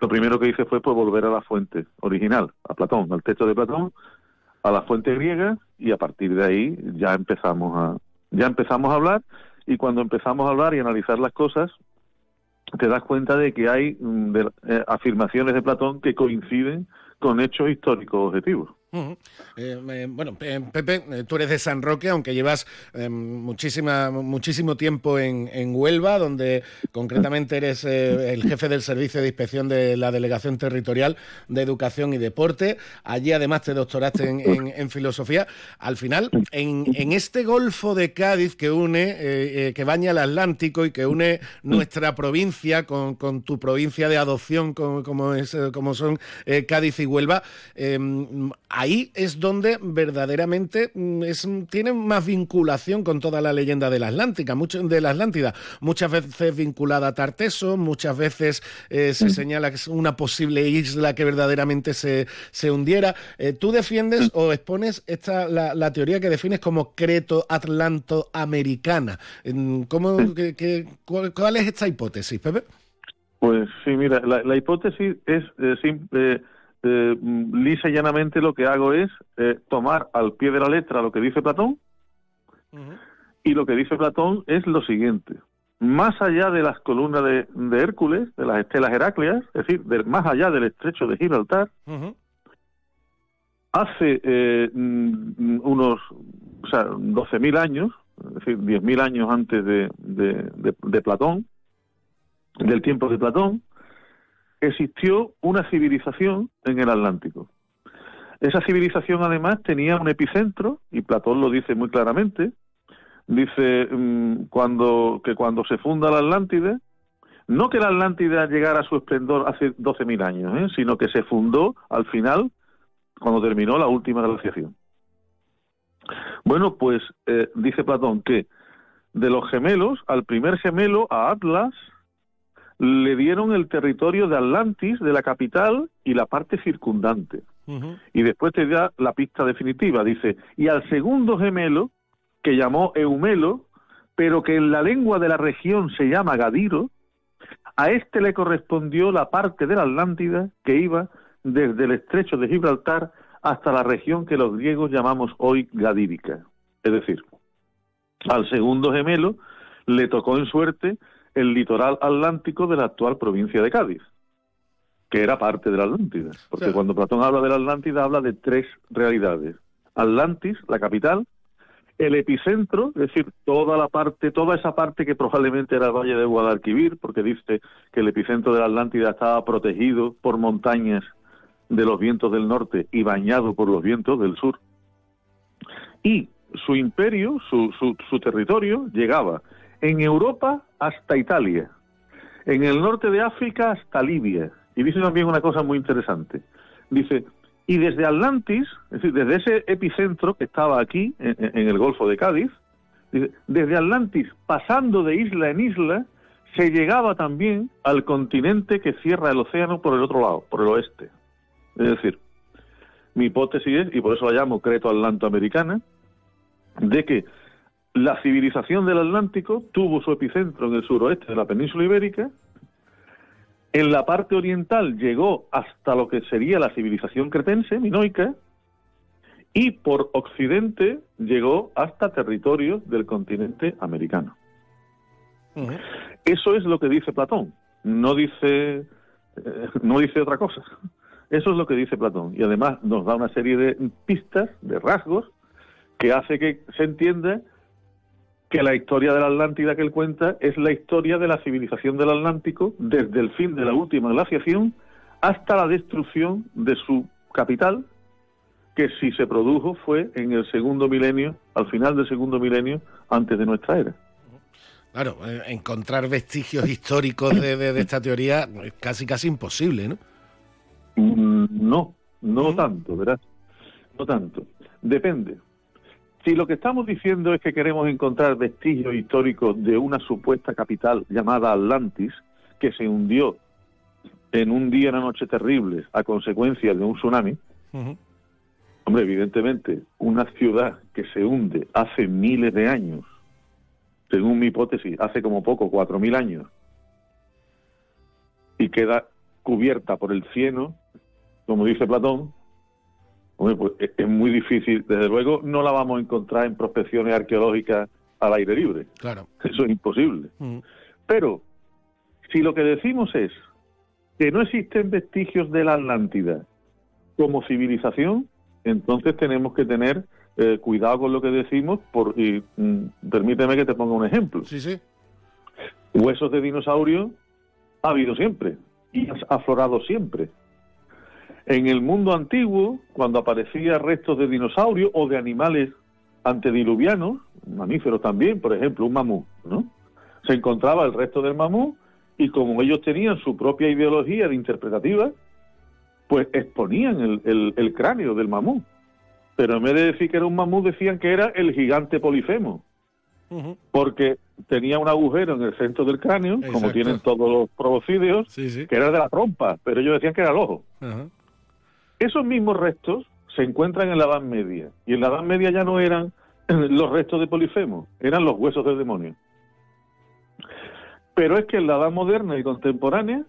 Lo primero que hice fue pues, volver a la fuente original, a Platón, al texto de Platón, a la fuente griega, y a partir de ahí ya empezamos a, ya empezamos a hablar, y cuando empezamos a hablar y analizar las cosas, te das cuenta de que hay mm, de- eh, afirmaciones de Platón que coinciden con hechos históricos objetivos. Eh, eh, bueno, Pe- Pepe, eh, tú eres de San Roque, aunque llevas eh, muchísima, muchísimo tiempo en, en Huelva, donde concretamente eres el jefe del Servicio de Inspección de la Delegación Territorial de Educación y Deporte. Allí además te doctoraste en, en- en Filosofía. Al final, en, en este Golfo de Cádiz que une, que baña el Atlántico y que une nuestra provincia con, con tu provincia de adopción, como, como, es, como son Cádiz y Huelva, ahí es donde verdaderamente mm, es, tiene más vinculación con toda la leyenda de la Atlántica, mucho, de la Atlántida, muchas veces vinculada a Tarteso, muchas veces eh, se señala que es una posible isla que verdaderamente se, se hundiera. Eh, tú defiendes o expones esta, la, la teoría que defines como creto-atlanto-americana. Mm, ¿Cómo, qué- qué- cuál, cuál es esta hipótesis, Pepe? Pues sí, mira, la, la hipótesis es eh, sim- eh, lisa y llanamente lo que hago es eh, tomar al pie de la letra lo que dice Platón y lo que dice Platón es lo siguiente. Más allá de las columnas de, de Hércules, de las estelas Herácleas, es decir, más allá del estrecho de Gibraltar, hace eh, mm, unos o sea, 12.000 años, es decir, 10.000 años antes de- de Platón, del tiempo de Platón, existió una civilización en el Atlántico. Esa civilización además tenía un epicentro, y Platón lo dice muy claramente, dice mm, cuando, que cuando se funda la Atlántida, no que la Atlántida llegara a su esplendor hace 12.000 años, ¿eh? sino que se fundó al final, cuando terminó la última glaciación. Bueno, pues eh, dice Platón que de los gemelos, al primer gemelo, a Atlas, le dieron el territorio de Atlantis, de la capital, y la parte circundante. Y después te da la pista definitiva. Dice, y al segundo gemelo, que llamó Eumelo, pero que en la lengua de la región se llama Gadiro, a este le correspondió la parte de la Atlántida que iba desde el estrecho de Gibraltar hasta la región que los griegos llamamos hoy Gadírica. Es decir, al segundo gemelo le tocó en suerte el litoral atlántico de la actual provincia de Cádiz, que era parte de la Atlántida. Porque Sí. cuando Platón habla de la Atlántida habla de tres realidades. Atlantis, la capital, el epicentro, es decir, toda la parte, toda esa parte que probablemente era el Valle de Guadalquivir, porque dice que el epicentro de la Atlántida estaba protegido por montañas de los vientos del norte y bañado por los vientos del sur. Y su imperio, su, su, su territorio, llegaba en Europa hasta Italia, en el norte de África hasta Libia. Y dice también una cosa muy interesante. Dice, y desde Atlantis, es decir, desde ese epicentro que estaba aquí, en, el Golfo de Cádiz, dice, desde Atlantis, pasando de isla en isla, se llegaba también al continente que cierra el océano por el otro lado, por el oeste. Es decir, mi hipótesis es, y por eso la llamo Creto Atlanto-Americana, de que la civilización del Atlántico tuvo su epicentro en el suroeste de la península ibérica, en la parte oriental llegó hasta lo que sería la civilización cretense, minoica, y por occidente llegó hasta territorios del continente americano. Eso es lo que dice Platón, no dice, eh, no dice otra cosa. Eso es lo que dice Platón. Y además nos da una serie de pistas, de rasgos, que hace que se entienda que la historia de la Atlántida que él cuenta es la historia de la civilización del Atlántico desde el fin de la última glaciación hasta la destrucción de su capital, que si se produjo fue en el segundo milenio, al final del segundo milenio antes de nuestra era. Claro, eh, encontrar vestigios históricos de, esta teoría es casi casi imposible, ¿no? Mm, no, no tanto, ¿verdad? No tanto. Depende. Si lo que estamos diciendo es que queremos encontrar vestigios históricos de una supuesta capital llamada Atlantis, que se hundió en un día y una noche terribles a consecuencia de un tsunami, hombre, evidentemente, una ciudad que se hunde hace miles de años, según mi hipótesis, hace como poco, cuatro mil años, y queda cubierta por el cieno, como dice Platón, pues es muy difícil. Desde luego no la vamos a encontrar en prospecciones arqueológicas al aire libre. Claro. Eso es imposible. Mm. Pero si lo que decimos es que no existen vestigios de la Atlántida como civilización, entonces tenemos que tener eh, cuidado con lo que decimos. Por, y mm, permíteme que te ponga un ejemplo. Sí, sí. Huesos de dinosaurio ha habido siempre y ha aflorado siempre. En el mundo antiguo, cuando aparecía restos de dinosaurios o de animales antediluvianos, mamíferos también, por ejemplo, un mamú, ¿no? Se encontraba el resto del mamú y como ellos tenían su propia ideología de interpretativa, pues exponían el, el, cráneo del mamú. Pero en vez de decir que era un mamú, decían que era el gigante polifemo. Porque tenía un agujero en el centro del cráneo, como tienen todos los proboscideos, que era de la trompa, pero ellos decían que era el ojo. Esos mismos restos se encuentran en la Edad Media, y en la Edad Media ya no eran (clears throat) los restos de Polifemo, eran los huesos del demonio. Pero es que en la Edad Moderna y contemporánea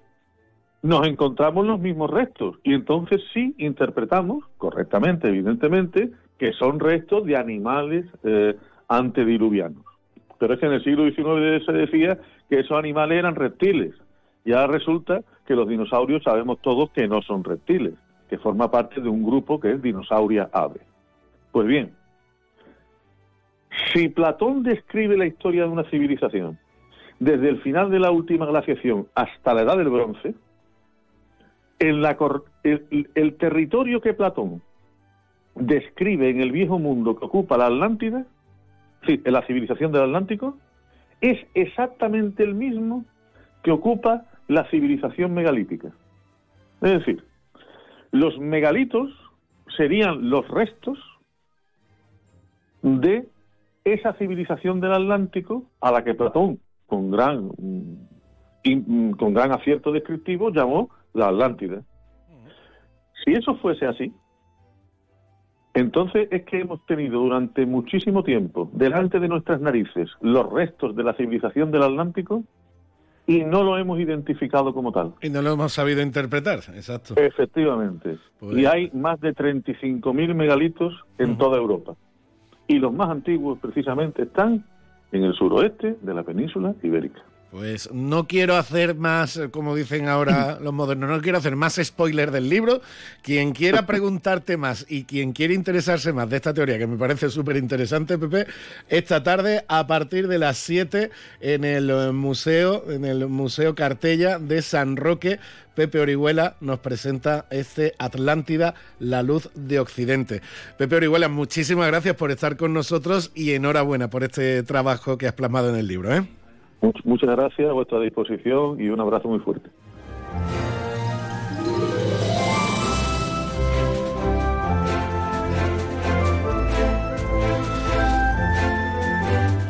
nos encontramos los mismos restos, y entonces sí interpretamos, correctamente, evidentemente, que son restos de animales eh, antediluvianos. Pero es que en el siglo XIX se decía que esos animales eran reptiles. Ya resulta que los dinosaurios sabemos todos que no son reptiles que forma parte de un grupo que es Dinosauria Ave. Pues bien, si Platón describe la historia de una civilización desde el final de la última glaciación hasta la edad del bronce, en el, el, territorio que Platón describe en el viejo mundo que ocupa la Atlántida, sí, en la civilización del Atlántico, es exactamente el mismo que ocupa la civilización megalítica. Es decir, los megalitos serían los restos de esa civilización del Atlántico a la que Platón, con gran, con gran acierto descriptivo, llamó la Atlántida. Si eso fuese así, entonces es que hemos tenido durante muchísimo tiempo delante de nuestras narices los restos de la civilización del Atlántico y no lo hemos identificado como tal. Y no lo hemos sabido interpretar, exacto. Efectivamente. Pues y hay más de 35.000 megalitos en toda Europa. Y los más antiguos precisamente están en el suroeste de la península ibérica. Pues no quiero hacer más, como dicen ahora (laughs) los modernos, no quiero hacer más spoiler del libro. Quien quiera (laughs) preguntarte más y quien quiera interesarse más de esta teoría, que me parece súper interesante, Pepe, esta tarde a partir de las 7 en el museo, en el Museo Cartella de San Roque, Pepe Orihuela nos presenta este Atlántida, la luz de Occidente. Pepe Orihuela, muchísimas gracias por estar con nosotros y enhorabuena por este trabajo que has plasmado en el libro. ¿eh? Muchas gracias, a vuestra disposición y un abrazo muy fuerte.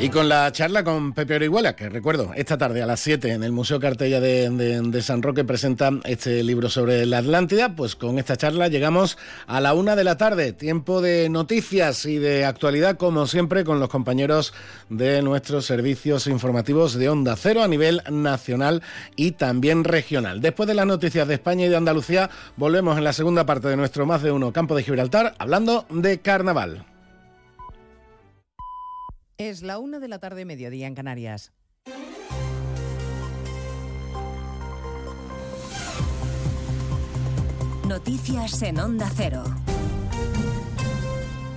Y con la charla con Pepe Orihuela, que recuerdo, esta tarde a las 7 en el Museo Cartella de, San Roque presenta este libro sobre la Atlántida, pues con esta charla llegamos a la una de la tarde, tiempo de noticias y de actualidad, como siempre, con los compañeros de nuestros servicios informativos de Onda Cero a nivel nacional y también regional. Después de las noticias de España y de Andalucía, volvemos en la segunda parte de nuestro Más de Uno Campo de Gibraltar, hablando de carnaval. Es la una de la tarde, mediodía en Canarias. Noticias en Onda Cero.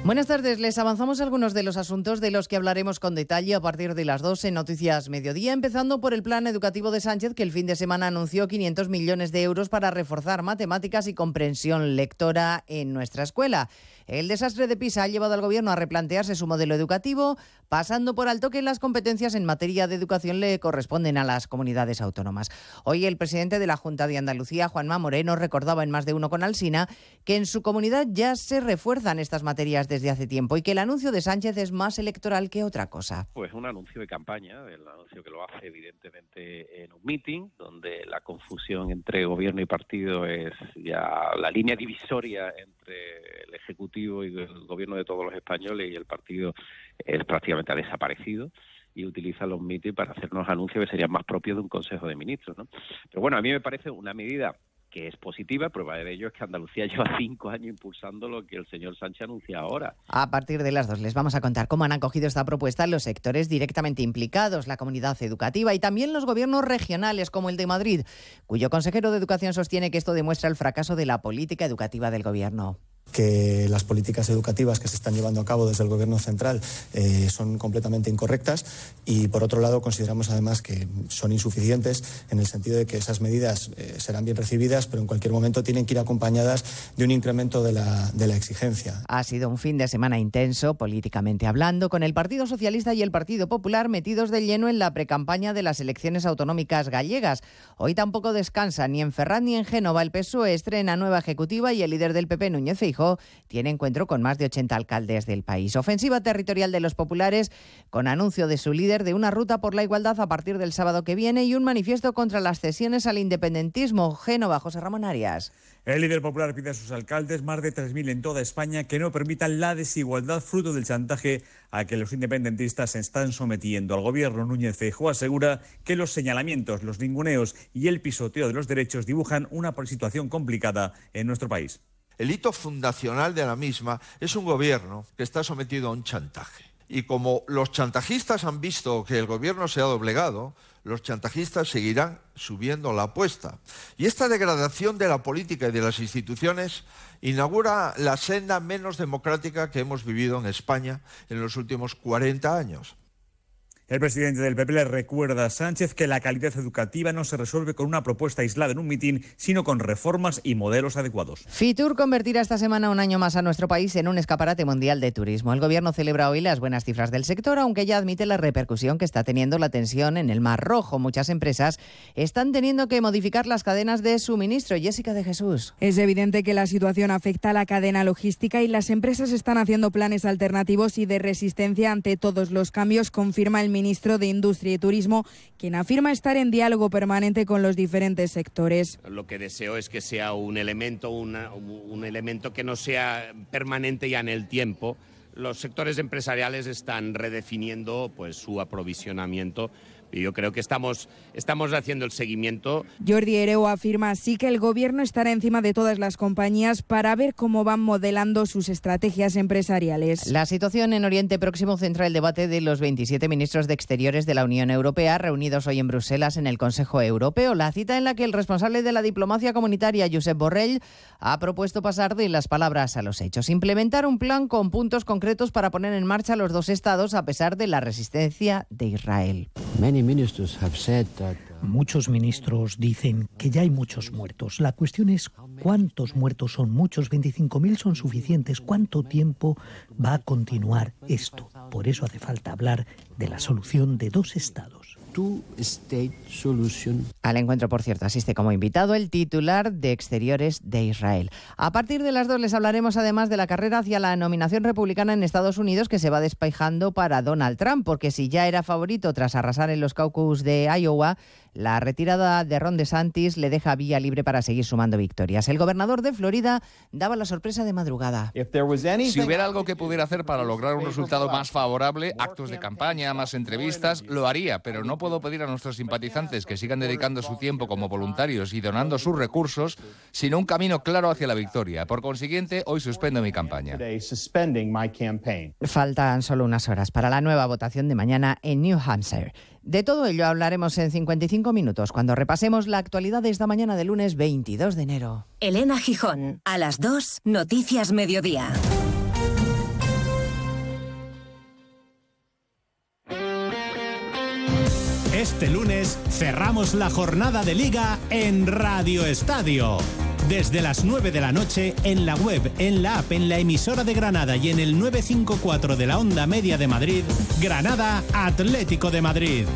Buenas tardes, les avanzamos algunos de los asuntos de los que hablaremos con detalle a partir de las 12 en Noticias Mediodía, empezando por el plan educativo de Sánchez que el fin de semana anunció 500 millones de euros para reforzar matemáticas y comprensión lectora en nuestra escuela. El desastre de PISA ha llevado al Gobierno a replantearse su modelo educativo, pasando por alto que las competencias en materia de educación le corresponden a las comunidades autónomas. Hoy el presidente de la Junta de Andalucía, Juanma Moreno, recordaba en más de uno con Alsina que en su comunidad ya se refuerzan estas materias desde hace tiempo y que el anuncio de Sánchez es más electoral que otra cosa. Pues un anuncio de campaña, el anuncio que lo hace evidentemente en un meeting, donde la confusión entre gobierno y partido es ya la línea divisoria entre el Ejecutivo y el gobierno de todos los españoles y el partido es prácticamente ha desaparecido y utiliza los MITI para hacernos anuncios que serían más propios de un Consejo de Ministros. ¿no? Pero bueno, a mí me parece una medida que es positiva, prueba de ello es que Andalucía (laughs) lleva cinco años impulsando lo que el señor Sánchez anuncia ahora. A partir de las dos les vamos a contar cómo han acogido esta propuesta los sectores directamente implicados, la comunidad educativa y también los gobiernos regionales como el de Madrid, cuyo consejero de Educación sostiene que esto demuestra el fracaso de la política educativa del gobierno que las políticas educativas que se están llevando a cabo desde el Gobierno central eh, son completamente incorrectas y, por otro lado, consideramos además que son insuficientes en el sentido de que esas medidas eh, serán bien recibidas, pero en cualquier momento tienen que ir acompañadas de un incremento de la, de la exigencia. Ha sido un fin de semana intenso, políticamente hablando, con el Partido Socialista y el Partido Popular metidos de lleno en la precampaña de las elecciones autonómicas gallegas. Hoy tampoco descansa ni en Ferran ni en Génova. El PSOE estrena nueva ejecutiva y el líder del PP, Núñez Feijóo, tiene encuentro con más de 80 alcaldes del país. Ofensiva territorial de los populares con anuncio de su líder de una ruta por la igualdad a partir del sábado que viene y un manifiesto contra las cesiones al independentismo. Génova, José Ramón Arias. El líder popular pide a sus alcaldes, más de 3.000 en toda España, que no permitan la desigualdad fruto del chantaje a que los independentistas se están sometiendo. Al gobierno Núñez Feijóo asegura que los señalamientos, los ninguneos y el pisoteo de los derechos dibujan una situación complicada en nuestro país. El hito fundacional de la misma es un gobierno que está sometido a un chantaje. Y como los chantajistas han visto que el gobierno se ha doblegado, los chantajistas seguirán subiendo la apuesta. Y esta degradación de la política y de las instituciones inaugura la senda menos democrática que hemos vivido en España en los últimos 40 años. El presidente del PP le recuerda a Sánchez que la calidad educativa no se resuelve con una propuesta aislada en un mitin, sino con reformas y modelos adecuados. Fitur convertirá esta semana un año más a nuestro país en un escaparate mundial de turismo. El gobierno celebra hoy las buenas cifras del sector, aunque ya admite la repercusión que está teniendo la tensión en el Mar Rojo. Muchas empresas están teniendo que modificar las cadenas de suministro. Jessica de Jesús. Es evidente que la situación afecta a la cadena logística y las empresas están haciendo planes alternativos y de resistencia ante todos los cambios, confirma el ministro de Industria y Turismo, quien afirma estar en diálogo permanente con los diferentes sectores. Lo que deseo es que sea un elemento, un elemento que no sea permanente ya en el tiempo. Los sectores empresariales están redefiniendo pues, su aprovisionamiento y yo creo que estamos, estamos haciendo el seguimiento. Jordi Ereo afirma así que el gobierno estará encima de todas las compañías para ver cómo van modelando sus estrategias empresariales. La situación en Oriente Próximo centra el debate de los 27 ministros de Exteriores de la Unión Europea reunidos hoy en Bruselas en el Consejo Europeo. La cita en la que el responsable de la diplomacia comunitaria, Josep Borrell, ha propuesto pasar de las palabras a los hechos. Implementar un plan con puntos concretos para poner en marcha los dos estados a pesar de la resistencia de Israel. Muchos ministros dicen que ya hay muchos muertos. La cuestión es cuántos muertos son muchos. 25.000 son suficientes. ¿Cuánto tiempo va a continuar esto? Por eso hace falta hablar de la solución de dos estados. State Solution. Al encuentro, por cierto, asiste como invitado el titular de Exteriores de Israel. A partir de las dos les hablaremos además de la carrera hacia la nominación republicana en Estados Unidos que se va despejando para Donald Trump, porque si ya era favorito tras arrasar en los caucus de Iowa, la retirada de Ron DeSantis le deja vía libre para seguir sumando victorias. El gobernador de Florida daba la sorpresa de madrugada. Si hubiera algo que pudiera hacer para lograr un resultado más favorable, actos de campaña, más entrevistas, lo haría, pero no puedo pedir a nuestros simpatizantes que sigan dedicando su tiempo como voluntarios y donando sus recursos, sino un camino claro hacia la victoria. Por consiguiente, hoy suspendo mi campaña. Faltan solo unas horas para la nueva votación de mañana en New Hampshire. De todo ello hablaremos en 55 minutos cuando repasemos la actualidad de esta mañana de lunes 22 de enero. Elena Gijón, a las 2, Noticias Mediodía. Este lunes cerramos la jornada de liga en Radio Estadio. Desde las 9 de la noche en la web, en la app, en la emisora de Granada y en el 954 de la onda media de Madrid, Granada Atlético de Madrid.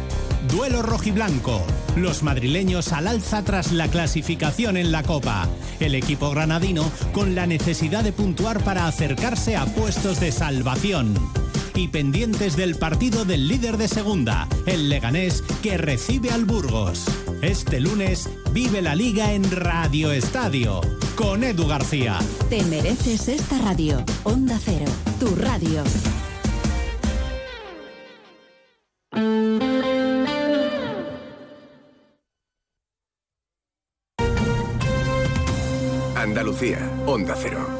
Duelo rojiblanco. Los madrileños al alza tras la clasificación en la Copa. El equipo granadino con la necesidad de puntuar para acercarse a puestos de salvación. Y pendientes del partido del líder de segunda, el Leganés, que recibe al Burgos. Este lunes vive la liga en Radio Estadio con Edu García. Te mereces esta radio. Onda Cero, tu radio. Andalucía, Onda Cero.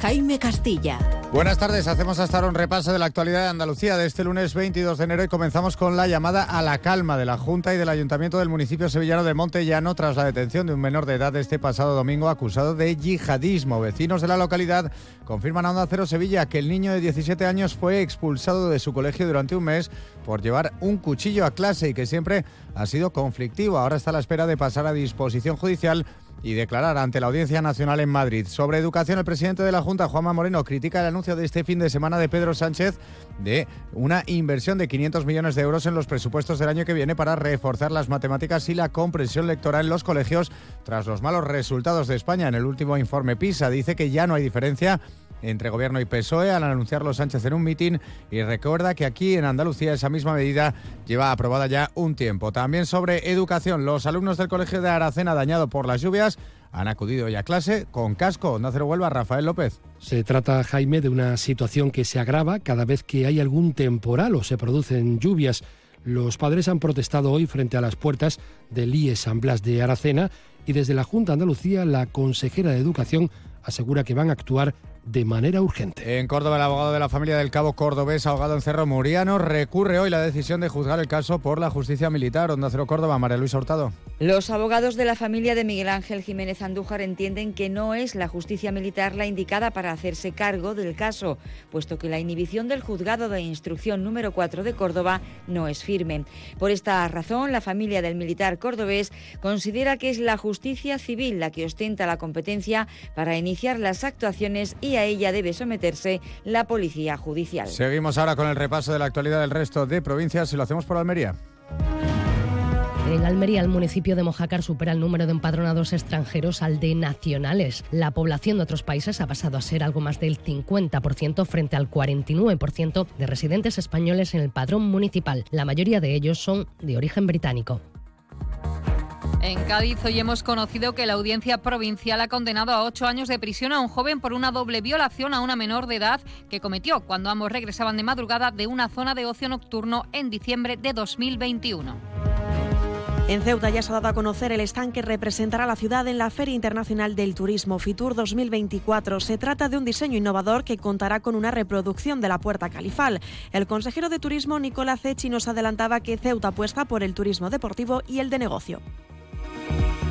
Jaime Castilla. Buenas tardes, hacemos hasta ahora un repaso de la actualidad de Andalucía de este lunes 22 de enero y comenzamos con la llamada a la calma de la Junta y del Ayuntamiento del municipio sevillano de Montellano tras la detención de un menor de edad este pasado domingo acusado de yihadismo. Vecinos de la localidad confirman a Onda Cero Sevilla que el niño de 17 años fue expulsado de su colegio durante un mes por llevar un cuchillo a clase y que siempre ha sido conflictivo. Ahora está a la espera de pasar a disposición judicial y declarar ante la Audiencia Nacional en Madrid. Sobre educación, el presidente de la Junta, Juanma Moreno, critica el anuncio de este fin de semana de Pedro Sánchez de una inversión de 500 millones de euros en los presupuestos del año que viene para reforzar las matemáticas y la comprensión lectora en los colegios tras los malos resultados de España. En el último informe PISA dice que ya no hay diferencia entre Gobierno y PSOE al anunciarlo Sánchez en un mitin y recuerda que aquí en Andalucía esa misma medida lleva aprobada ya un tiempo. También sobre educación, los alumnos del Colegio de Aracena dañado por las lluvias han acudido ya a clase con casco. Nacero Huelva, Rafael López. Se trata, Jaime, de una situación que se agrava cada vez que hay algún temporal o se producen lluvias. Los padres han protestado hoy frente a las puertas del IE San Blas de Aracena y desde la Junta Andalucía la consejera de Educación asegura que van a actuar de manera urgente. En Córdoba, el abogado de la familia del cabo cordobés ahogado en Cerro Muriano recurre hoy la decisión de juzgar el caso por la justicia militar. Onda Cero Córdoba, María Luisa Hurtado. Los abogados de la familia de Miguel Ángel Jiménez Andújar entienden que no es la justicia militar la indicada para hacerse cargo del caso, puesto que la inhibición del juzgado de instrucción número 4 de Córdoba no es firme. Por esta razón, la familia del militar cordobés considera que es la justicia civil la que ostenta la competencia para iniciar las actuaciones y a ella debe someterse la policía judicial. Seguimos ahora con el repaso de la actualidad del resto de provincias y lo hacemos por Almería. En Almería, el municipio de Mojácar supera el número de empadronados extranjeros al de nacionales. La población de otros países ha pasado a ser algo más del 50% frente al 49% de residentes españoles en el padrón municipal. La mayoría de ellos son de origen británico. En Cádiz hoy hemos conocido que la audiencia provincial ha condenado a ocho años de prisión a un joven por una doble violación a una menor de edad que cometió cuando ambos regresaban de madrugada de una zona de ocio nocturno en diciembre de 2021. En Ceuta ya se ha dado a conocer el stand que representará la ciudad en la Feria Internacional del Turismo Fitur 2024. Se trata de un diseño innovador que contará con una reproducción de la Puerta Califal. El consejero de Turismo Nicolás Cechi nos adelantaba que Ceuta apuesta por el turismo deportivo y el de negocio.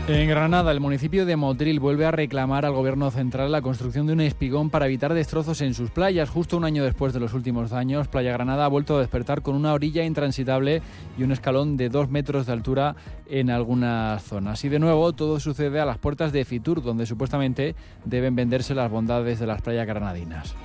En Granada, el municipio de Motril vuelve a reclamar al gobierno central la construcción de un espigón para evitar destrozos en sus playas. Justo un año después de los últimos años, Playa Granada ha vuelto a despertar con una orilla intransitable y un escalón de dos metros de altura en algunas zonas. Y de nuevo, todo sucede a las puertas de Fitur, donde supuestamente deben venderse las bondades de las playas granadinas.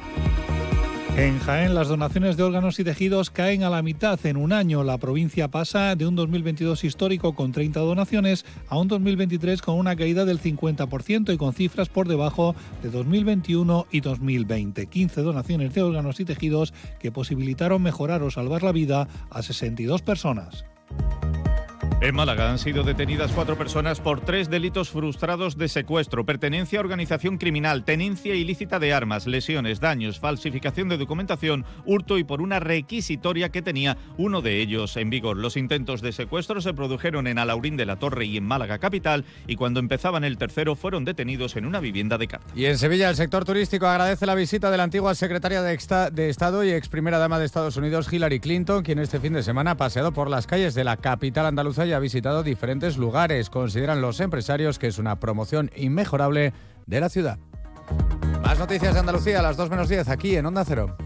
En Jaén, las donaciones de órganos y tejidos caen a la mitad en un año. La provincia pasa de un 2022 histórico con 30 donaciones a un 2023 con una caída del 50% y con cifras por debajo de 2021 y 2020. 15 donaciones de órganos y tejidos que posibilitaron mejorar o salvar la vida a 62 personas. En Málaga han sido detenidas cuatro personas por tres delitos frustrados de secuestro, pertenencia a organización criminal, tenencia ilícita de armas, lesiones, daños, falsificación de documentación, hurto y por una requisitoria que tenía uno de ellos en vigor. Los intentos de secuestro se produjeron en Alaurín de la Torre y en Málaga capital y cuando empezaban el tercero fueron detenidos en una vivienda de Cádiz. Y en Sevilla el sector turístico agradece la visita de la antigua secretaria de, Estado y ex primera dama de Estados Unidos, Hillary Clinton, quien este fin de semana ha paseado por las calles de la capital andaluza ha visitado diferentes lugares. Consideran los empresarios que es una promoción inmejorable de la ciudad. Más noticias de Andalucía a las 2 menos 10 aquí en Onda Cero.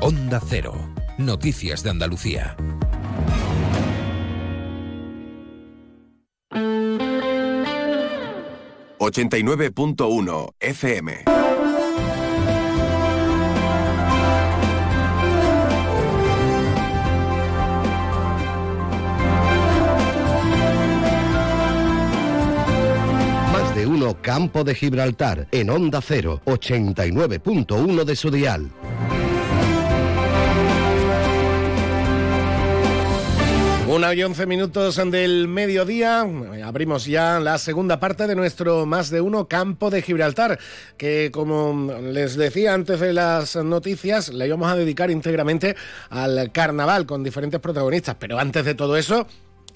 Onda Cero. Noticias de Andalucía. ...89.1 FM. Campo de Gibraltar, en Onda 0, 89.1 de su dial. Una y once minutos del mediodía, abrimos ya la segunda parte de nuestro más de uno campo de Gibraltar, que como les decía antes de las noticias, le íbamos a dedicar íntegramente al carnaval con diferentes protagonistas. Pero antes de todo eso,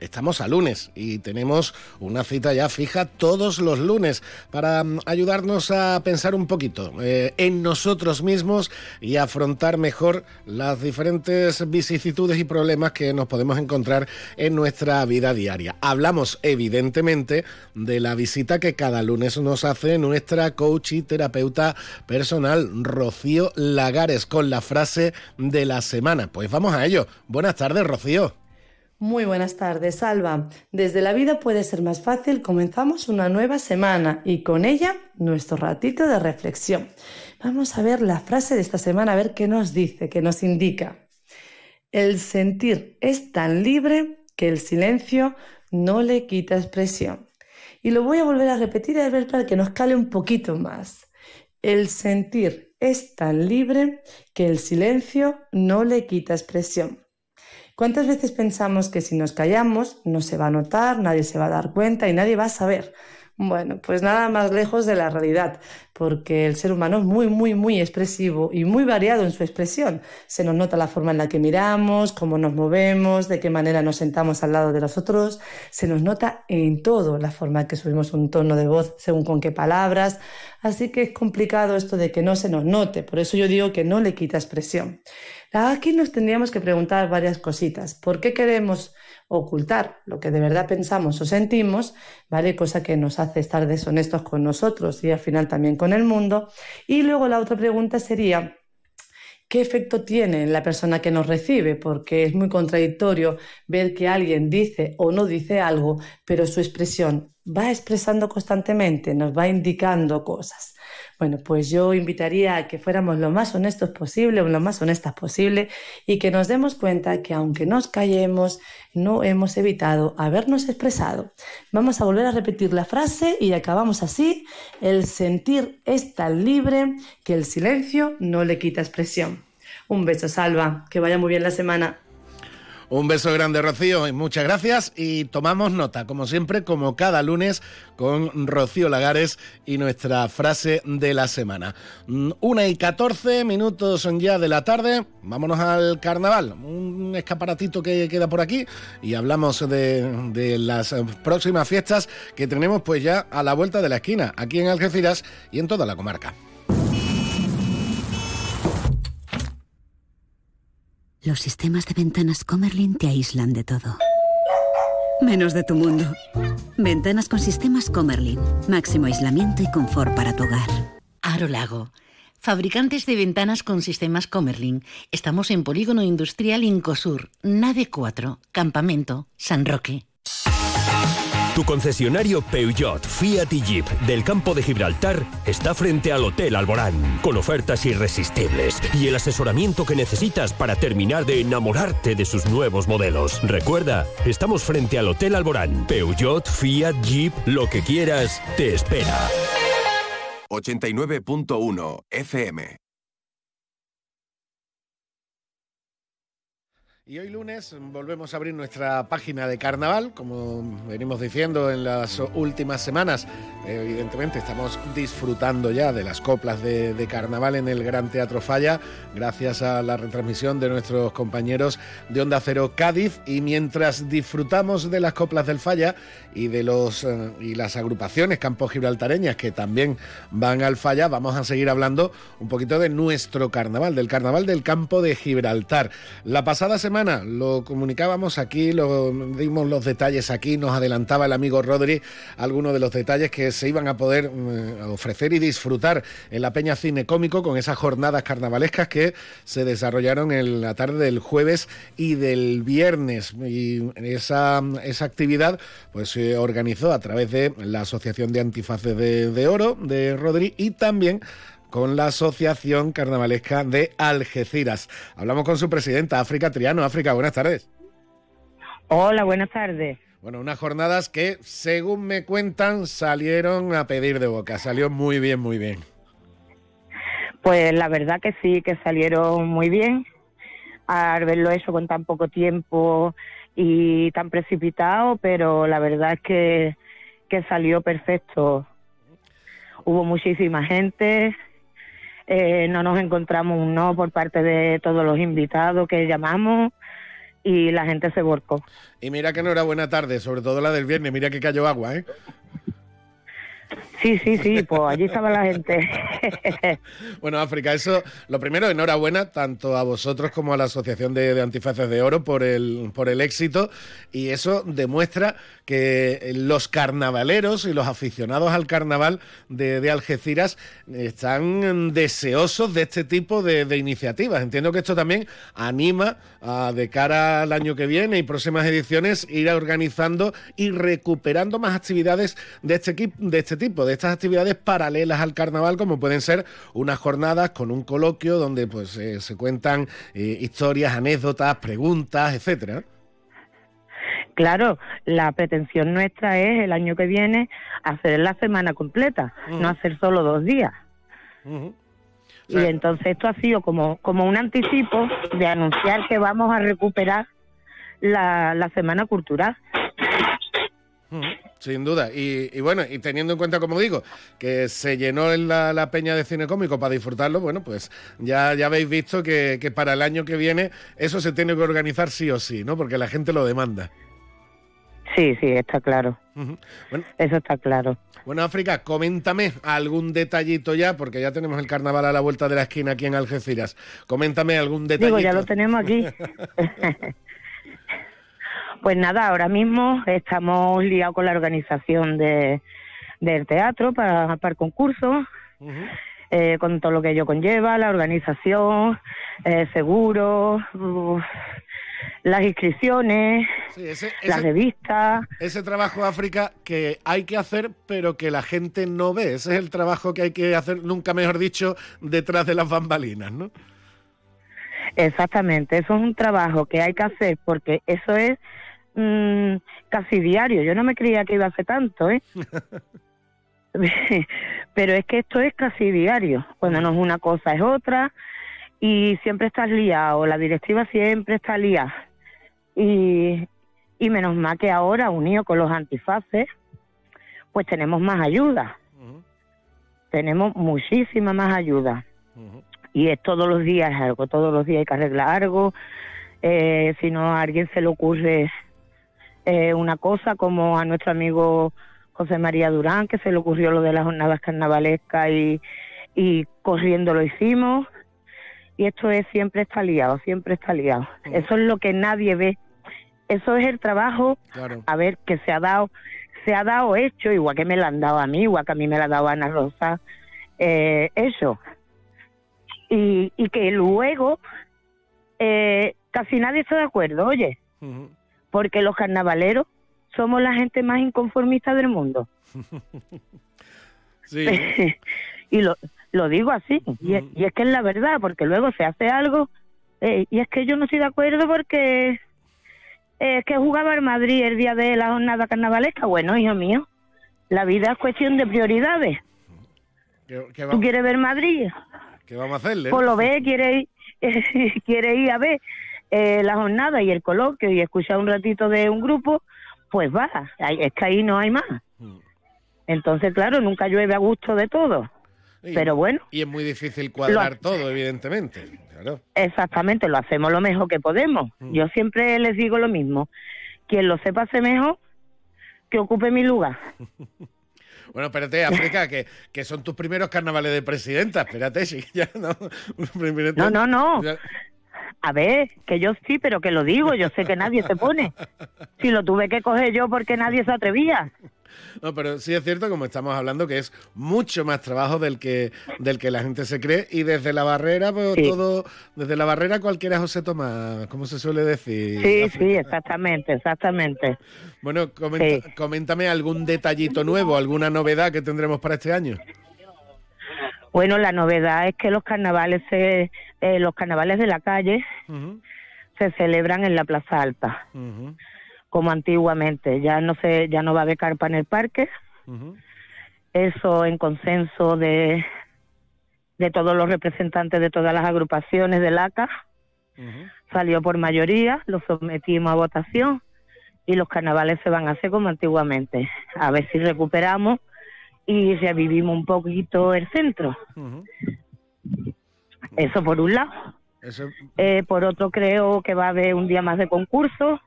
Estamos a lunes y tenemos una cita ya fija todos los lunes para mm, ayudarnos a pensar un poquito eh, en nosotros mismos y afrontar mejor las diferentes vicisitudes y problemas que nos podemos encontrar en nuestra vida diaria. Hablamos evidentemente de la visita que cada lunes nos hace nuestra coach y terapeuta personal Rocío Lagares con la frase de la semana. Pues vamos a ello. Buenas tardes, Rocío. Muy buenas tardes, Alba. Desde la vida puede ser más fácil, comenzamos una nueva semana y con ella nuestro ratito de reflexión. Vamos a ver la frase de esta semana, a ver qué nos dice, qué nos indica. El sentir es tan libre que el silencio no le quita expresión. Y lo voy a volver a repetir a ver para que nos cale un poquito más. El sentir es tan libre que el silencio no le quita expresión. ¿Cuántas veces pensamos que si nos callamos no se va a notar, nadie se va a dar cuenta y nadie va a saber? Bueno, pues nada más lejos de la realidad, porque el ser humano es muy, muy, muy expresivo y muy variado en su expresión. Se nos nota la forma en la que miramos, cómo nos movemos, de qué manera nos sentamos al lado de los otros. Se nos nota en todo, la forma en que subimos un tono de voz según con qué palabras. Así que es complicado esto de que no se nos note, por eso yo digo que no le quita expresión. Aquí nos tendríamos que preguntar varias cositas. ¿Por qué queremos ocultar lo que de verdad pensamos o sentimos? ¿Vale? Cosa que nos hace estar deshonestos con nosotros y al final también con el mundo. Y luego la otra pregunta sería, ¿Qué efecto tiene en la persona que nos recibe? Porque es muy contradictorio ver que alguien dice o no dice algo, pero su expresión va expresando constantemente, nos va indicando cosas. Bueno, pues yo invitaría a que fuéramos lo más honestos posible lo más honestas posible y que nos demos cuenta que aunque nos callemos, no hemos evitado habernos expresado. Vamos a volver a repetir la frase y acabamos así. El sentir es tan libre que el silencio no le quita expresión. Un beso, Salva. Que vaya muy bien la semana. Un beso grande, Rocío, y muchas gracias. Y tomamos nota, como siempre, como cada lunes, con Rocío Lagares y nuestra frase de la semana. Mm, una y catorce minutos ya de la tarde. Vámonos al carnaval. Un escaparatito que queda por aquí. Y hablamos de, de las próximas fiestas que tenemos, pues ya a la vuelta de la esquina, aquí en Algeciras y en toda la comarca. Los sistemas de ventanas Comerlin te aíslan de todo. Menos de tu mundo. Ventanas con sistemas Comerlin. Máximo aislamiento y confort para tu hogar. Aro Lago. Fabricantes de ventanas con sistemas Comerlin. Estamos en Polígono Industrial Incosur, Nave 4, Campamento, San Roque. Tu concesionario Peugeot, Fiat y Jeep del campo de Gibraltar está frente al Hotel Alborán, con ofertas irresistibles y el asesoramiento que necesitas para terminar de enamorarte de sus nuevos modelos. Recuerda, estamos frente al Hotel Alborán. Peugeot, Fiat, Jeep, lo que quieras, te espera. 89.1 FM Y hoy lunes volvemos a abrir nuestra página de carnaval, como venimos diciendo en las últimas semanas. Evidentemente estamos disfrutando ya de las coplas de, carnaval en el Gran Teatro Falla, gracias a la retransmisión de nuestros compañeros de Onda Cero Cádiz. Y mientras disfrutamos de las coplas del Falla y de los eh, y las agrupaciones campo gibraltareñas que también van al Falla, vamos a seguir hablando un poquito de nuestro carnaval, del carnaval del campo de Gibraltar. La pasada semana lo comunicábamos aquí, lo dimos los detalles aquí, nos adelantaba el amigo Rodri algunos de los detalles que se iban a poder mm, ofrecer y disfrutar en la Peña Cine Cómico con esas jornadas carnavalescas que se desarrollaron en la tarde del jueves y del viernes. Y esa, esa actividad pues se organizó a través de la Asociación de Antifaces de, de Oro de Rodri y también con la Asociación Carnavalesca de Algeciras. Hablamos con su presidenta, África Triano. África, buenas tardes. Hola, buenas tardes. Bueno, unas jornadas que, según me cuentan, salieron a pedir de boca. Salió muy bien, muy bien. Pues la verdad que sí, que salieron muy bien. Al verlo eso con tan poco tiempo y tan precipitado, pero la verdad es que, que salió perfecto. Hubo muchísima gente, eh, no nos encontramos un no por parte de todos los invitados que llamamos y la gente se volcó. Y mira que no era buena tarde, sobre todo la del viernes, mira que cayó agua, ¿eh? Sí, sí, sí, pues allí estaba la gente. (laughs) bueno, África, eso, lo primero, enhorabuena tanto a vosotros como a la Asociación de, Antifaces de Oro por el, por el éxito y eso demuestra que los carnavaleros y los aficionados al carnaval de, Algeciras están deseosos de este tipo de, iniciativas. Entiendo que esto también anima a, de cara al año que viene y próximas ediciones ir organizando y recuperando más actividades de este, de este tipo, de estas actividades paralelas al carnaval, como pueden ser unas jornadas con un coloquio donde pues eh, se cuentan eh, historias, anécdotas, preguntas, etcétera. Claro, la pretensión nuestra es el año que viene hacer la semana completa, no hacer solo dos días. y entonces esto ha sido como, como un anticipo de anunciar que vamos a recuperar la, la semana cultural. Sin duda. Y, bueno, y teniendo en cuenta, como digo, que se llenó en la, peña de cine cómico para disfrutarlo, bueno, pues ya, ya habéis visto que, para el año que viene eso se tiene que organizar sí o sí, ¿no? Porque la gente lo demanda. Sí, sí, está claro. Eso está claro. Bueno, África, coméntame algún detallito ya, porque ya tenemos el carnaval a la vuelta de la esquina aquí en Algeciras. Coméntame algún detallito. Digo, ya lo tenemos aquí. (laughs) Pues nada, ahora mismo estamos liados con la organización de, del teatro para, para el concurso, eh, con todo lo que ello conlleva, la organización, eh, seguros, las inscripciones, las revistas. Ese trabajo África que hay que hacer, pero que la gente no ve. Ese es el trabajo que hay que hacer, nunca mejor dicho, detrás de las bambalinas, ¿no? Exactamente, eso es un trabajo que hay que hacer porque eso es Mm, casi diario. Yo no me creía que iba a hacer tanto, ¿eh? (laughs) Pero es que esto es casi diario. Cuando no es una cosa es otra y siempre estás liado. La directiva siempre está liada. Y, y menos mal que ahora, unido con los antifaces, pues tenemos más ayuda. Tenemos muchísima más ayuda. Y es todos los días algo, todos los días hay que arreglar algo. Eh, si no a alguien se le ocurre eh, una cosa como a nuestro amigo José María Durán, que se le ocurrió lo de las jornadas carnavalescas y, y corriendo lo hicimos. Y esto es siempre está liado, siempre está liado. Eso es lo que nadie ve. Eso es el trabajo, a ver, que se ha dado, se ha dado hecho, igual que me lo han dado a mí, igual que a mí me lo ha dado Ana Rosa, eh, eso. Y, y que luego eh, casi nadie está de acuerdo, oye porque los carnavaleros somos la gente más inconformista del mundo. (laughs) sí. (laughs) y lo, lo digo así, y, es, y, es, que es la verdad, porque luego se hace algo, eh, y es que yo no estoy de acuerdo porque eh, es que jugaba el Madrid el día de la jornada carnavalesca. Bueno, hijo mío, la vida es cuestión de prioridades. ¿Qué, qué ¿Tú quieres ver Madrid? ¿Qué vamos a hacerle? Pues lo ve, quiere ir, (laughs) quiere ir a ver eh, la jornada y el coloquio y escuchar un ratito de un grupo, pues va, es que ahí no hay más. Entonces, claro, nunca llueve a gusto de todo. Y, pero bueno. Y es muy difícil cuadrar lo, todo, evidentemente. Claro. Exactamente, lo hacemos lo mejor que podemos. Mm. Yo siempre les digo lo mismo. Quien lo sepa hacer mejor, que ocupe mi lugar. (laughs) Bueno, espérate, África, que, que son tus primeros carnavales de presidenta. Espérate, (laughs) si ya no. No, no, no. A ver, que yo sí, pero que lo digo, yo sé que nadie se pone. Si lo tuve que coger yo porque nadie se atrevía. No, pero sí es cierto, como estamos hablando, que es mucho más trabajo del que, del que la gente se cree. Y desde la barrera, pues sí. todo, desde la barrera cualquiera se toma, como se suele decir. Sí, sí, exactamente, exactamente. Bueno, comenta, sí. coméntame algún detallito nuevo, alguna novedad que tendremos para este año. Bueno, la novedad es que los carnavales, se, eh, los carnavales de la calle uh -huh. se celebran en la Plaza Alta. Uh -huh como antiguamente. Ya no se, ya no va a haber carpa en el parque. Uh -huh. Eso en consenso de, de todos los representantes de todas las agrupaciones del ACA. Salió por mayoría, lo sometimos a votación y los carnavales se van a hacer como antiguamente. A ver si recuperamos y revivimos un poquito el centro. Uh -huh. Eso por un lado. Eso... Eh, por otro creo que va a haber un día más de concurso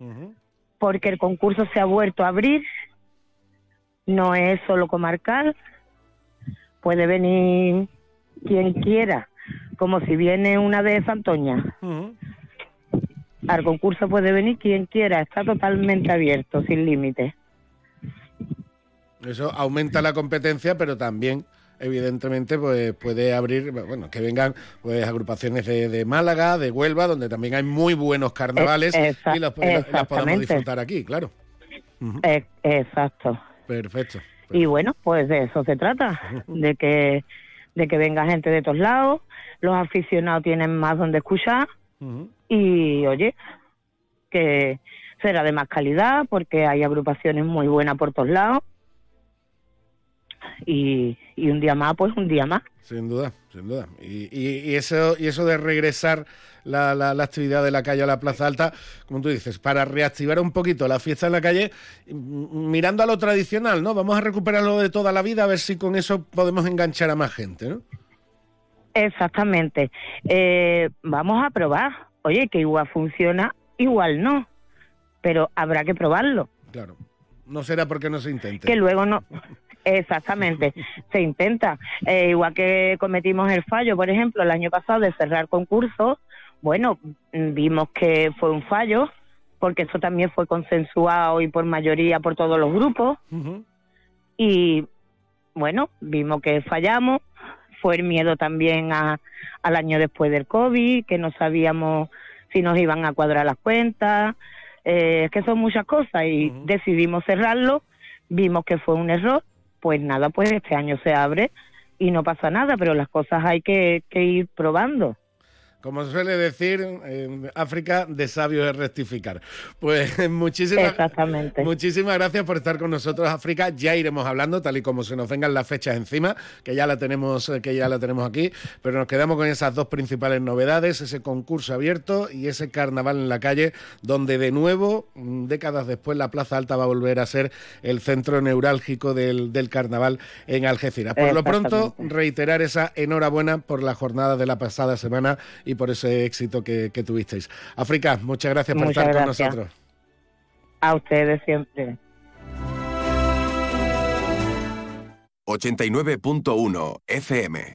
Uh -huh. porque el concurso se ha vuelto a abrir, no es solo comarcal, puede venir quien quiera, como si viene una de Santoña. Uh -huh. Al concurso puede venir quien quiera, está totalmente abierto, sin límite. Eso aumenta la competencia, pero también evidentemente pues puede abrir bueno que vengan pues agrupaciones de, de Málaga de Huelva donde también hay muy buenos carnavales Esa, y los, las podamos disfrutar aquí claro. Uh -huh. exacto. Perfecto, perfecto, y bueno pues de eso se trata de que de que venga gente de todos lados los aficionados tienen más donde escuchar uh -huh. y oye que será de más calidad porque hay agrupaciones muy buenas por todos lados y, y, un día más, pues un día más. Sin duda, sin duda. Y, y, y eso, y eso de regresar la, la, la, actividad de la calle a la Plaza Alta, como tú dices, para reactivar un poquito la fiesta en la calle, mirando a lo tradicional, ¿no? Vamos a recuperarlo de toda la vida, a ver si con eso podemos enganchar a más gente, ¿no? Exactamente. Eh, vamos a probar. Oye, que igual funciona, igual no. Pero habrá que probarlo. Claro. No será porque no se intente. Que luego no. Exactamente, (laughs) se intenta. Eh, igual que cometimos el fallo, por ejemplo, el año pasado de cerrar concursos, bueno, vimos que fue un fallo, porque eso también fue consensuado y por mayoría por todos los grupos. Uh -huh. Y bueno, vimos que fallamos, fue el miedo también a, al año después del COVID, que no sabíamos si nos iban a cuadrar las cuentas, eh, es que son muchas cosas y uh -huh. decidimos cerrarlo, vimos que fue un error pues nada, pues este año se abre y no pasa nada, pero las cosas hay que, que ir probando. Como suele decir en África, de sabio es rectificar. Pues (laughs) muchísimas, muchísimas gracias por estar con nosotros, África. Ya iremos hablando, tal y como se nos vengan las fechas encima, que ya la tenemos, que ya la tenemos aquí, pero nos quedamos con esas dos principales novedades, ese concurso abierto y ese carnaval en la calle, donde de nuevo, décadas después, la Plaza Alta va a volver a ser el centro neurálgico del, del carnaval en Algeciras. Por lo pronto, reiterar esa enhorabuena por la jornada de la pasada semana y por ese éxito que, que tuvisteis. África, muchas gracias por muchas estar gracias. con nosotros. A ustedes siempre. 89.1 FM.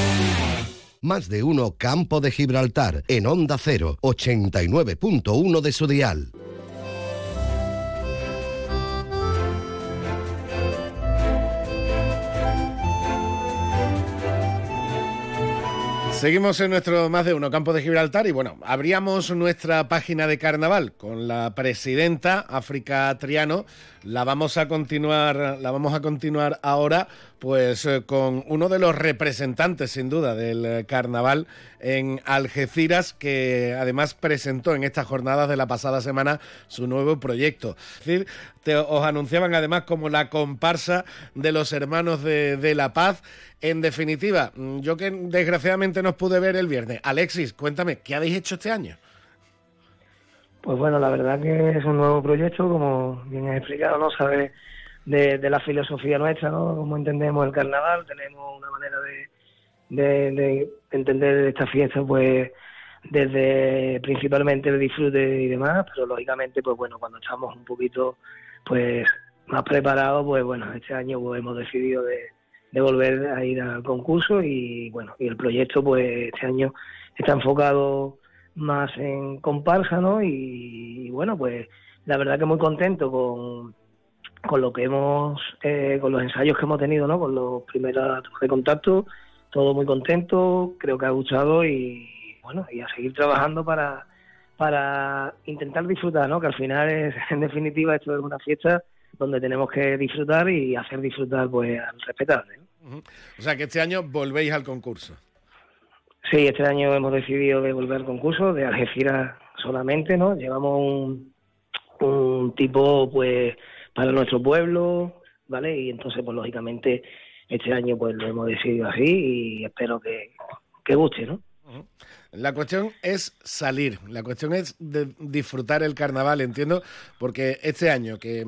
Más de uno Campo de Gibraltar en Onda 0, 89.1 de su dial. Seguimos en nuestro más de uno campo de Gibraltar y bueno, abríamos nuestra página de carnaval con la presidenta África Triano. La vamos a continuar, la vamos a continuar ahora pues eh, con uno de los representantes sin duda del eh, carnaval en Algeciras que además presentó en estas jornadas de la pasada semana su nuevo proyecto. Es decir, os anunciaban además como la comparsa de los hermanos de, de La Paz. En definitiva, mm, yo que desgraciadamente no pude ver el viernes. Alexis, cuéntame, ¿qué habéis hecho este año? Pues bueno, la verdad que es un nuevo proyecto, como bien has explicado, ¿no? Sabes de, la filosofía nuestra, ¿no? Cómo entendemos el carnaval, tenemos una manera de, de, entender esta fiesta, pues desde principalmente el disfrute y demás, pero lógicamente, pues bueno, cuando estamos un poquito, pues más preparados, pues bueno, este año pues, hemos decidido de, de volver a ir al concurso y bueno, y el proyecto, pues este año está enfocado más en comparsa, ¿no? Y, bueno, pues la verdad que muy contento con, con lo que hemos, eh, con los ensayos que hemos tenido, ¿no? Con los primeros de contacto, todo muy contento, creo que ha gustado y bueno, y a seguir trabajando para, para intentar disfrutar, ¿no? Que al final es, (laughs) en definitiva, esto es una fiesta donde tenemos que disfrutar y hacer disfrutar pues al respetable. O sea que este año volvéis al concurso. Sí, este año hemos decidido de volver al concurso de Algeciras solamente, ¿no? Llevamos un, un tipo, pues, para nuestro pueblo, ¿vale? Y entonces, pues, lógicamente, este año, pues, lo hemos decidido así y espero que, que guste, ¿no? La cuestión es salir, la cuestión es disfrutar el carnaval, entiendo, porque este año que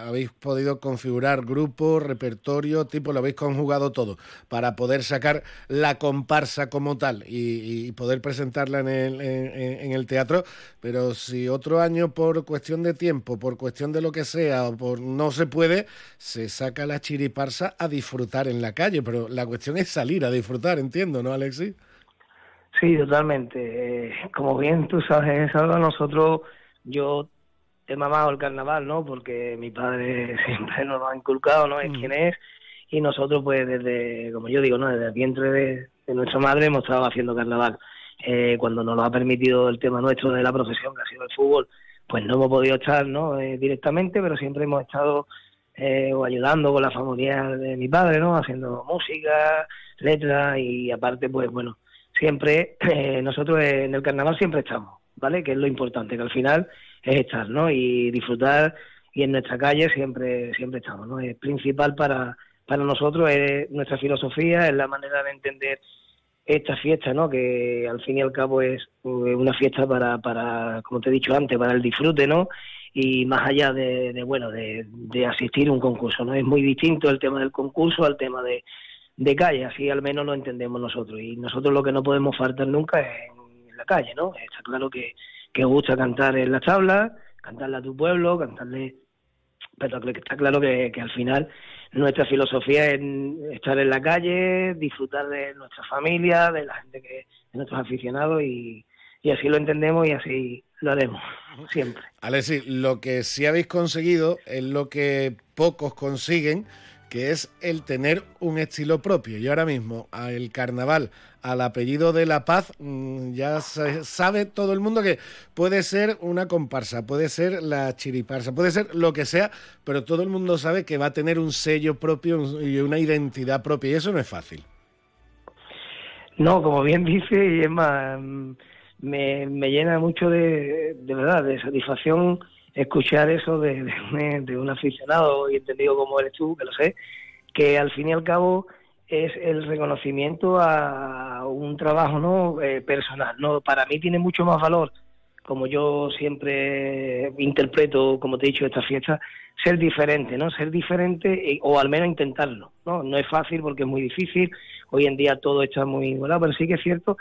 habéis podido configurar grupo, repertorio, tipo, lo habéis conjugado todo para poder sacar la comparsa como tal y, poder presentarla en el, en, el, teatro, pero si otro año por cuestión de tiempo, por cuestión de lo que sea, o por no se puede, se saca la chiriparsa a disfrutar en la calle, pero la cuestión es salir a disfrutar, entiendo, ¿no, Alexis? Sí, totalmente. Eh, como bien tú sabes, Salva, nosotros, yo he mamado el carnaval, ¿no? Porque mi padre (laughs) siempre nos lo ha inculcado, ¿no? Es mm. quien es. Y nosotros, pues, desde, como yo digo, ¿no? Desde el vientre de, nuestra madre hemos estado haciendo carnaval. Eh, cuando nos lo ha permitido el tema nuestro de la profesión, que ha sido el fútbol, pues no hemos podido estar, ¿no? Eh, directamente, pero siempre hemos estado o ayudando con la familia de mi padre, ¿no? Haciendo música, letras y aparte, pues, bueno, siempre, eh, nosotros en el carnaval siempre estamos, ¿vale? Que es lo importante, que al final es estar, ¿no? Y disfrutar y en nuestra calle siempre siempre estamos, ¿no? Es principal para, para nosotros, es nuestra filosofía, es la manera de entender esta fiesta, ¿no? Que al fin y al cabo es eh, una fiesta para, para como te he dicho antes, para el disfrute, ¿no? Y más allá de, de bueno, de, de asistir a un concurso, ¿no? Es muy distinto el tema del concurso al tema de, de calle, así al menos lo entendemos nosotros. Y nosotros lo que no podemos faltar nunca es en la calle, ¿no? Está claro que, que gusta cantar en las tablas, cantarle a tu pueblo, cantarle... Pero está claro que, al final nuestra filosofía es estar en la calle, disfrutar de nuestra familia, de la gente que, de nuestros aficionados y, y así lo entendemos y así lo haremos (laughs) siempre. Alexis, lo que sí habéis conseguido es lo que pocos consiguen, que es el tener un estilo propio. Y ahora mismo, el carnaval, al apellido de La Paz, mm, ya sabe todo el mundo que puede ser una comparsa, puede ser la chiriparsa, puede ser lo que sea, pero todo el mundo sabe que va a tener un sello propio y una identidad propia, y eso no es fácil. No, como bien dice, y es más, me, me llena mucho de, de verdad, de satisfacción escuchar eso de, un, aficionado y entendido como eres tú, que lo sé, que al fin y al cabo es el reconocimiento a un trabajo no eh, personal no para mí tiene mucho más valor como yo siempre interpreto como te he dicho esta fiesta ser diferente no ser diferente o al menos intentarlo no no es fácil porque es muy difícil hoy en día todo está muy bueno pero sí que es cierto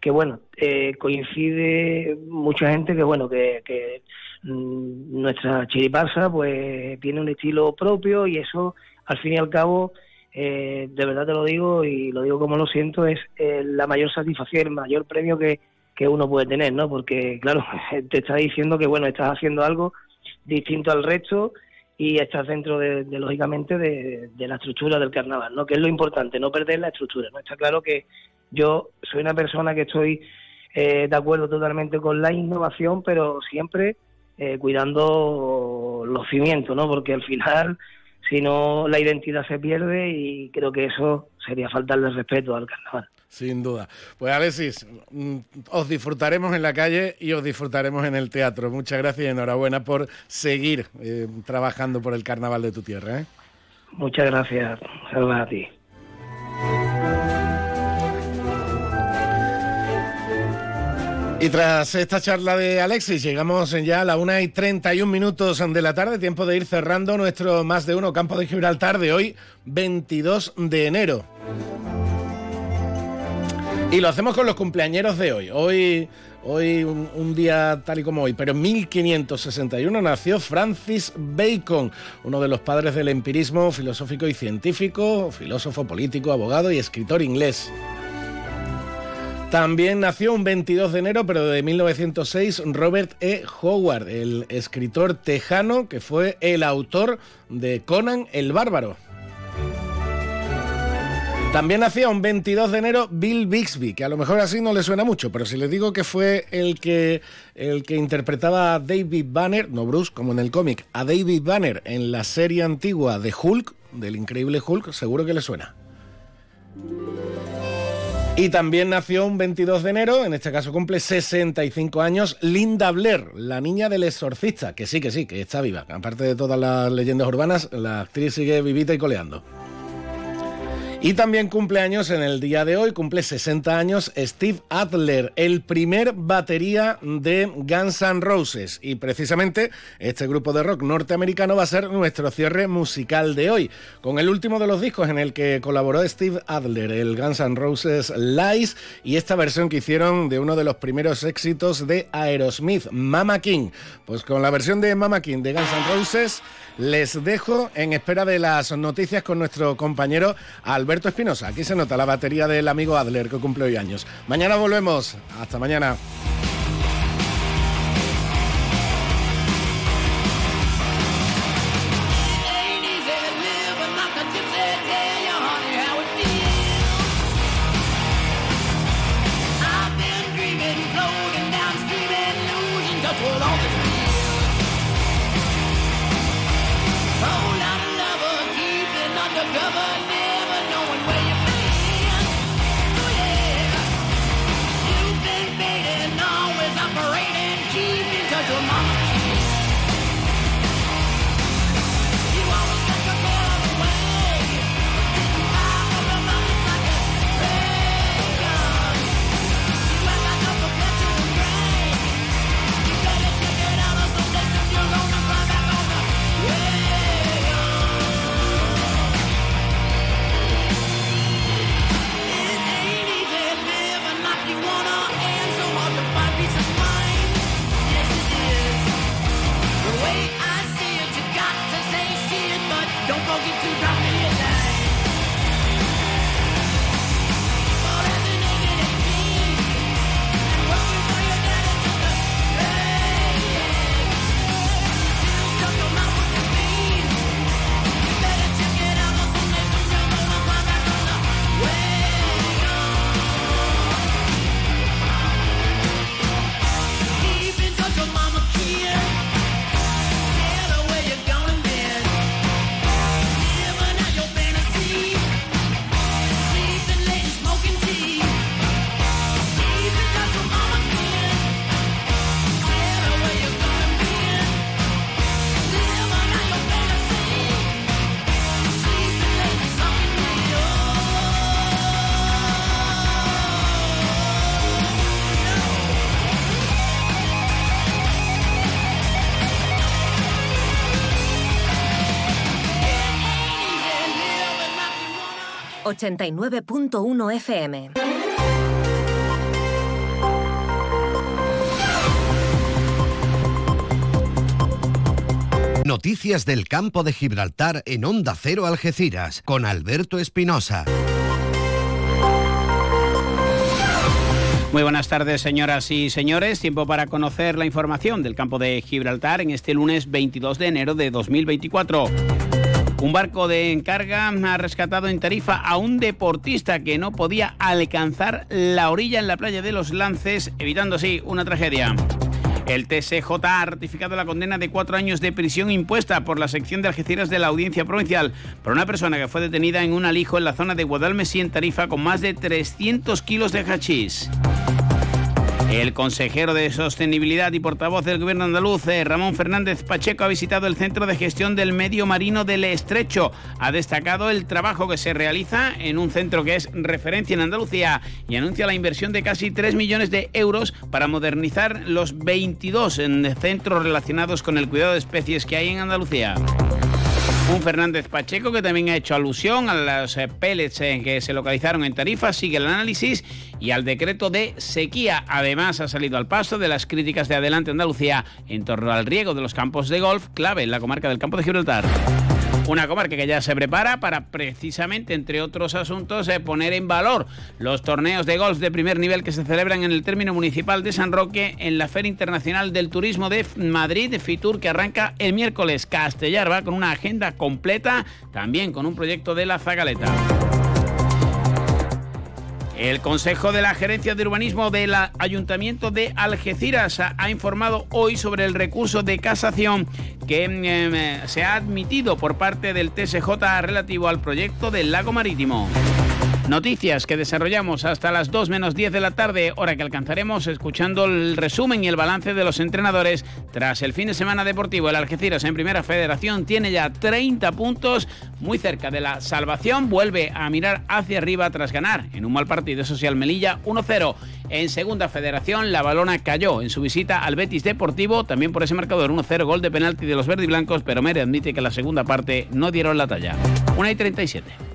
que bueno eh, coincide mucha gente que bueno que, que nuestra chiriparsa pues tiene un estilo propio y eso al fin y al cabo eh, de verdad te lo digo y lo digo como lo siento, es eh, la mayor satisfacción, el mayor premio que, que uno puede tener, ¿no? Porque, claro, (laughs) te está diciendo que, bueno, estás haciendo algo distinto al resto y estás dentro, de, lógicamente, de, la estructura del carnaval, ¿no? Que es lo importante, no perder la estructura, ¿no? Está claro que yo soy una persona que estoy eh, de acuerdo totalmente con la innovación, pero siempre cuidando los cimientos, ¿no? Porque al final si no la identidad se pierde y creo que eso sería faltarle respeto al carnaval. Sin duda. Pues Alexis, mm, os disfrutaremos en la calle y os disfrutaremos en el teatro. Muchas gracias y enhorabuena por seguir eh, trabajando por el carnaval de tu tierra. ¿eh? Muchas gracias. Saludos a ti. Y tras esta charla de Alexis, llegamos ya a la 1 y 31 minutos de la tarde, tiempo de ir cerrando nuestro más de uno campo de Gibraltar de hoy, 22 de enero. Y lo hacemos con los cumpleañeros de hoy. Hoy, hoy un, día tal y como hoy, pero en 1561 nació Francis Bacon, uno de los padres del empirismo filosófico y científico, filósofo político, abogado y escritor inglés. También nació un 22 de enero, pero de 1906, Robert E. Howard, el escritor tejano que fue el autor de Conan el Bárbaro. También nacía un 22 de enero Bill Bixby, que a lo mejor así no le suena mucho, pero si le digo que fue el que, el que interpretaba a David Banner, no Bruce, como en el cómic, a David Banner en la serie antigua de Hulk, del increíble Hulk, seguro que le suena. Y también nació un 22 de enero, en este caso cumple 65 años, Linda Blair, la niña del exorcista, que sí, que sí, que está viva. Aparte de todas las leyendas urbanas, la actriz sigue vivita y coleando. Y también cumple años en el día de hoy, cumple 60 años Steve Adler, el primer batería de Guns N' Roses. Y precisamente este grupo de rock norteamericano va a ser nuestro cierre musical de hoy, con el último de los discos en el que colaboró Steve Adler, el Guns N' Roses Lies, y esta versión que hicieron de uno de los primeros éxitos de Aerosmith, Mama King. Pues con la versión de Mama King de Guns N' Roses les dejo en espera de las noticias con nuestro compañero Alberto Espinosa. Aquí se nota la batería del amigo Adler que cumple hoy años. Mañana volvemos. Hasta mañana. 89.1 FM. Noticias del campo de Gibraltar en Onda Cero Algeciras con Alberto Espinosa. Muy buenas tardes, señoras y señores. Tiempo para conocer la información del campo de Gibraltar en este lunes 22 de enero de 2024. Un barco de encarga ha rescatado en Tarifa a un deportista que no podía alcanzar la orilla en la playa de los Lances, evitando así una tragedia. El TSJ ha ratificado la condena de cuatro años de prisión impuesta por la sección de Algeciras de la Audiencia Provincial por una persona que fue detenida en un alijo en la zona de Guadalmesí en Tarifa con más de 300 kilos de hachís. El consejero de Sostenibilidad y portavoz del Gobierno andaluz, eh, Ramón Fernández Pacheco, ha visitado el Centro de Gestión del Medio Marino del Estrecho. Ha destacado el trabajo que se realiza en un centro que es referencia en Andalucía y anuncia la inversión de casi 3 millones de euros para modernizar los 22 centros relacionados con el cuidado de especies que hay en Andalucía. Un Fernández Pacheco que también ha hecho alusión a los eh, pellets eh, que se localizaron en Tarifa, sigue el análisis y al decreto de sequía. Además ha salido al paso de las críticas de Adelante Andalucía en torno al riego de los campos de golf, clave en la comarca del campo de Gibraltar. Una comarca que ya se prepara para precisamente, entre otros asuntos, eh, poner en valor los torneos de golf de primer nivel que se celebran en el término municipal de San Roque en la Feria Internacional del Turismo de Madrid, Fitur, que arranca el miércoles. Castellar va con una agenda completa, también con un proyecto de la Zagaleta. El Consejo de la Gerencia de Urbanismo del Ayuntamiento de Algeciras ha informado hoy sobre el recurso de casación que em, se ha admitido por parte del TSJ relativo al proyecto del lago marítimo. Noticias que desarrollamos hasta las 2 menos 10 de la tarde, hora que alcanzaremos escuchando el resumen y el balance de los entrenadores. Tras el fin de semana deportivo, el Algeciras en Primera Federación tiene ya 30 puntos, muy cerca de la salvación. Vuelve a mirar hacia arriba tras ganar en un mal partido social Melilla 1-0. En Segunda Federación, la balona cayó en su visita al Betis Deportivo, también por ese marcador 1-0, gol de penalti de los verdiblancos, pero Mere admite que la segunda parte no dieron la talla. 1 y 37.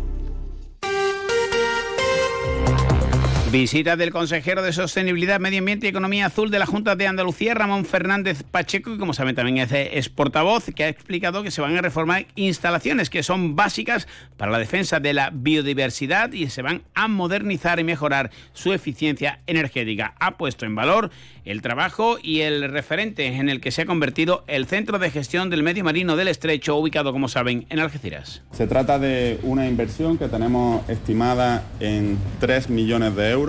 Visita del consejero de Sostenibilidad, Medio Ambiente y Economía Azul de la Junta de Andalucía, Ramón Fernández Pacheco, que como saben también es, portavoz, que ha explicado que se van a reformar instalaciones que son básicas para la defensa de la biodiversidad y se van a modernizar y mejorar su eficiencia energética. Ha puesto en valor el trabajo y el referente en el que se ha convertido el Centro de Gestión del Medio Marino del Estrecho, ubicado, como saben, en Algeciras. Se trata de una inversión que tenemos estimada en 3 millones de euros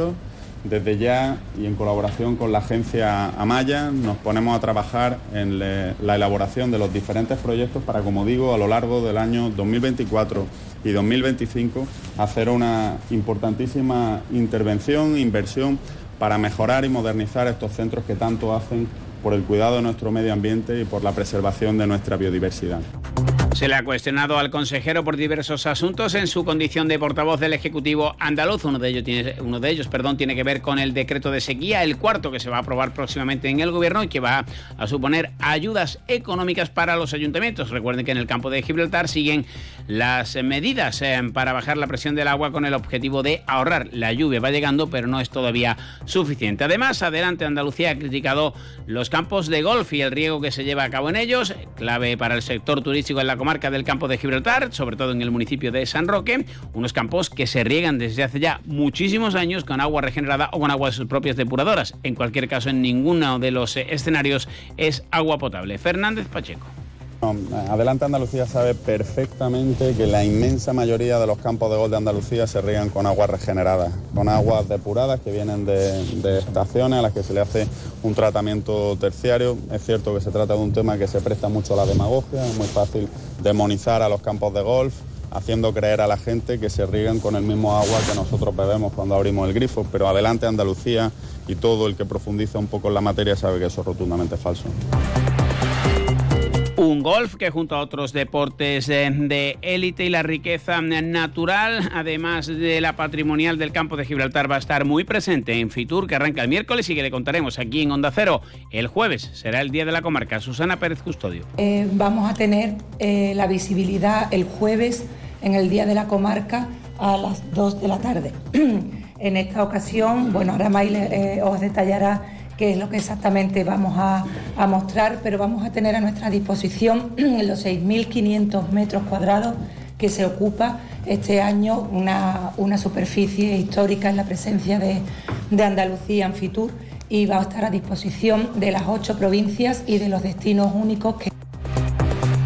desde ya y en colaboración con la agencia Amaya nos ponemos a trabajar en la elaboración de los diferentes proyectos para, como digo, a lo largo del año 2024 y 2025 hacer una importantísima intervención, inversión para mejorar y modernizar estos centros que tanto hacen por el cuidado de nuestro medio ambiente y por la preservación de nuestra biodiversidad. Se le ha cuestionado al consejero por diversos asuntos en su condición de portavoz del Ejecutivo andaluz. Uno de ellos tiene, uno de ellos, perdón, tiene que ver con el decreto de sequía, el cuarto que se va a aprobar próximamente en el Gobierno y que va a suponer ayudas económicas para los ayuntamientos. Recuerden que en el campo de Gibraltar siguen las medidas eh, para bajar la presión del agua con el objetivo de ahorrar. La lluvia va llegando, pero no es todavía suficiente. Además, adelante Andalucía ha criticado los campos de golf y el riego que se lleva a cabo en ellos, clave para el sector turístico en la comarca del campo de Gibraltar, sobre todo en el municipio de San Roque, unos campos que se riegan desde hace ya muchísimos años con agua regenerada o con aguas propias depuradoras. En cualquier caso, en ninguno de los eh, escenarios es agua potable. Fernández Pacheco. Adelante Andalucía sabe perfectamente que la inmensa mayoría de los campos de gol de Andalucía se riegan con aguas regeneradas, con aguas depuradas que vienen de, estaciones a las que se le hace un tratamiento terciario. Es cierto que se trata de un tema que se presta mucho a la demagogia, es muy fácil demonizar a los campos de golf haciendo creer a la gente que se riegan con el mismo agua que nosotros bebemos cuando abrimos el grifo, pero adelante Andalucía y todo el que profundiza un poco en la materia sabe que eso es rotundamente falso. Un golf que junto a otros deportes de élite y la riqueza natural, además de la patrimonial del campo de Gibraltar, va a estar muy presente en Fitur, que arranca el miércoles y que le contaremos aquí en Onda Cero. El jueves será el día de la comarca. Susana Pérez Custodio. Eh, vamos a tener eh, la visibilidad el jueves en el día de la comarca a las 2 de la tarde. (clears throat) en esta ocasión, bueno, ahora Maile eh, os detallará qué es lo que exactamente vamos a, mostrar, pero vamos a tener a nuestra disposición (clears throat) los 6.500 metros cuadrados que se ocupa este año una, superficie histórica en la presencia de, de Andalucía en y va a estar a disposición de las ocho provincias y de los destinos únicos que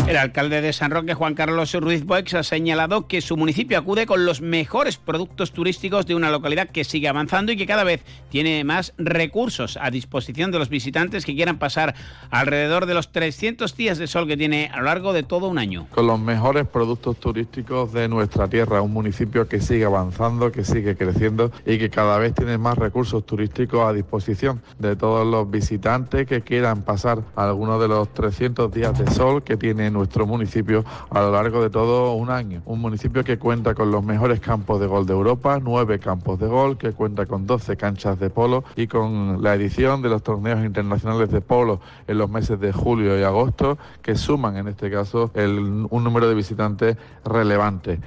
el alcalde de San Roque, Juan Carlos Ruiz Boex, ha señalado que su municipio acude con los mejores productos turísticos de una localidad que sigue avanzando y que cada vez tiene más recursos a disposición de los visitantes que quieran pasar alrededor de los 300 días de sol que tiene a lo largo de todo un año. Con los mejores productos turísticos de nuestra tierra, un municipio que sigue avanzando, que sigue creciendo y que cada vez tiene más recursos turísticos a disposición de todos los visitantes que quieran pasar algunos de los 300 días de sol que tiene nuestro municipio a lo largo de todo un año. Un municipio que cuenta con los mejores campos de gol de Europa, nueve campos de gol, que cuenta con 12 canchas de polo y con la edición de los torneos internacionales de polo en los meses de julio y agosto, que suman en este caso un número de visitantes relevante.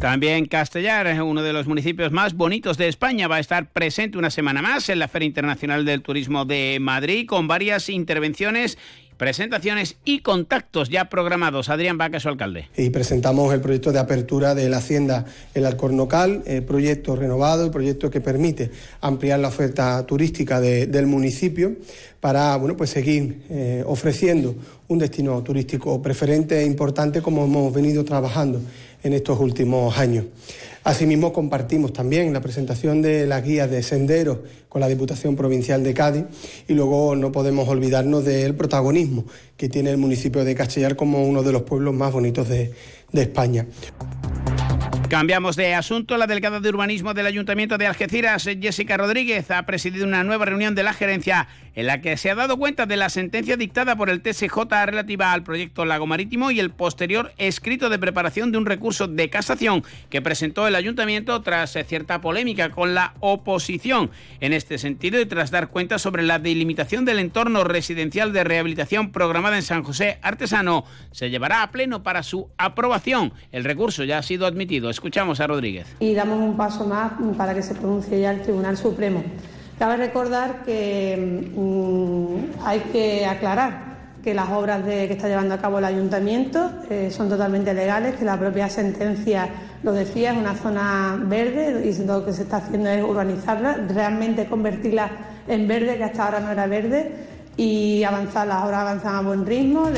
También Castellar, uno de los municipios más bonitos de España, va a estar presente una semana más en la Feria Internacional del Turismo de Madrid con varias intervenciones presentaciones y contactos ya programados. Adrián Vaca, su alcalde. Y presentamos el proyecto de apertura de la Hacienda El Alcornocal, el proyecto renovado, el proyecto que permite ampliar la oferta turística del municipio para bueno, pues seguir eh, ofreciendo un destino turístico preferente e importante como hemos venido trabajando en estos últimos años. Asimismo, compartimos también la presentación de las guías de senderos con la Diputación Provincial de Cádiz y luego no podemos olvidarnos del protagonismo que tiene el municipio de Castellar como uno de los pueblos más bonitos de, de España. Cambiamos de asunto. La delegada de urbanismo del Ayuntamiento de Algeciras, Jessica Rodríguez, ha presidido una nueva reunión de la gerencia en la que se ha dado cuenta de la sentencia dictada por el TSJ relativa al proyecto Lago Marítimo y el posterior escrito de preparación de un recurso de casación que presentó el ayuntamiento tras cierta polémica con la oposición. En este sentido y tras dar cuenta sobre la delimitación del entorno residencial de rehabilitación programada en San José Artesano, se llevará a pleno para su aprobación. El recurso ya ha sido admitido. Escuchamos a Rodríguez. Y damos un paso más para que se pronuncie ya el Tribunal Supremo. Cabe recordar que mm, hay que aclarar que las obras de, que está llevando a cabo el ayuntamiento eh, son totalmente legales, que la propia sentencia lo decía, es una zona verde y lo que se está haciendo es urbanizarla, realmente convertirla en verde, que hasta ahora no era verde, y avanzar, las obras avanzan a buen ritmo.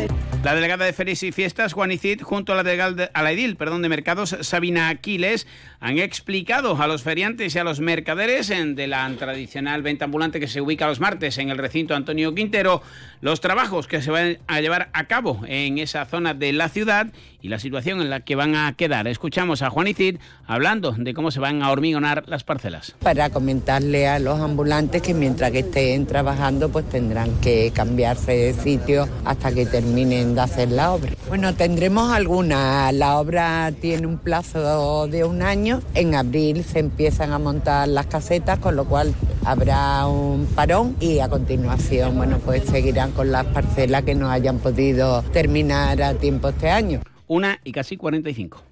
La delegada de Ferias y Fiestas, Juan Icid, junto a la delegada a la edil, perdón, de Mercados, Sabina Aquiles, han explicado a los feriantes y a los mercaderes de la tradicional venta ambulante que se ubica los martes en el recinto Antonio Quintero los trabajos que se van a llevar a cabo en esa zona de la ciudad y la situación en la que van a quedar. Escuchamos a Juan Icid hablando de cómo se van a hormigonar las parcelas. Para comentarle a los ambulantes que mientras que estén trabajando pues tendrán que cambiarse de sitio hasta que terminen de hacer la obra. Bueno, tendremos alguna. La obra tiene un plazo de un año. En abril se empiezan a montar las casetas, con lo cual habrá un parón y a continuación, bueno, pues seguirán con las parcelas que no hayan podido terminar a tiempo este año. Una y casi 45.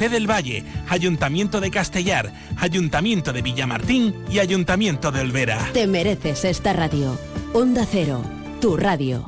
del Valle, Ayuntamiento de Castellar, Ayuntamiento de Villamartín y Ayuntamiento de Olvera. Te mereces esta radio. Onda Cero, tu radio.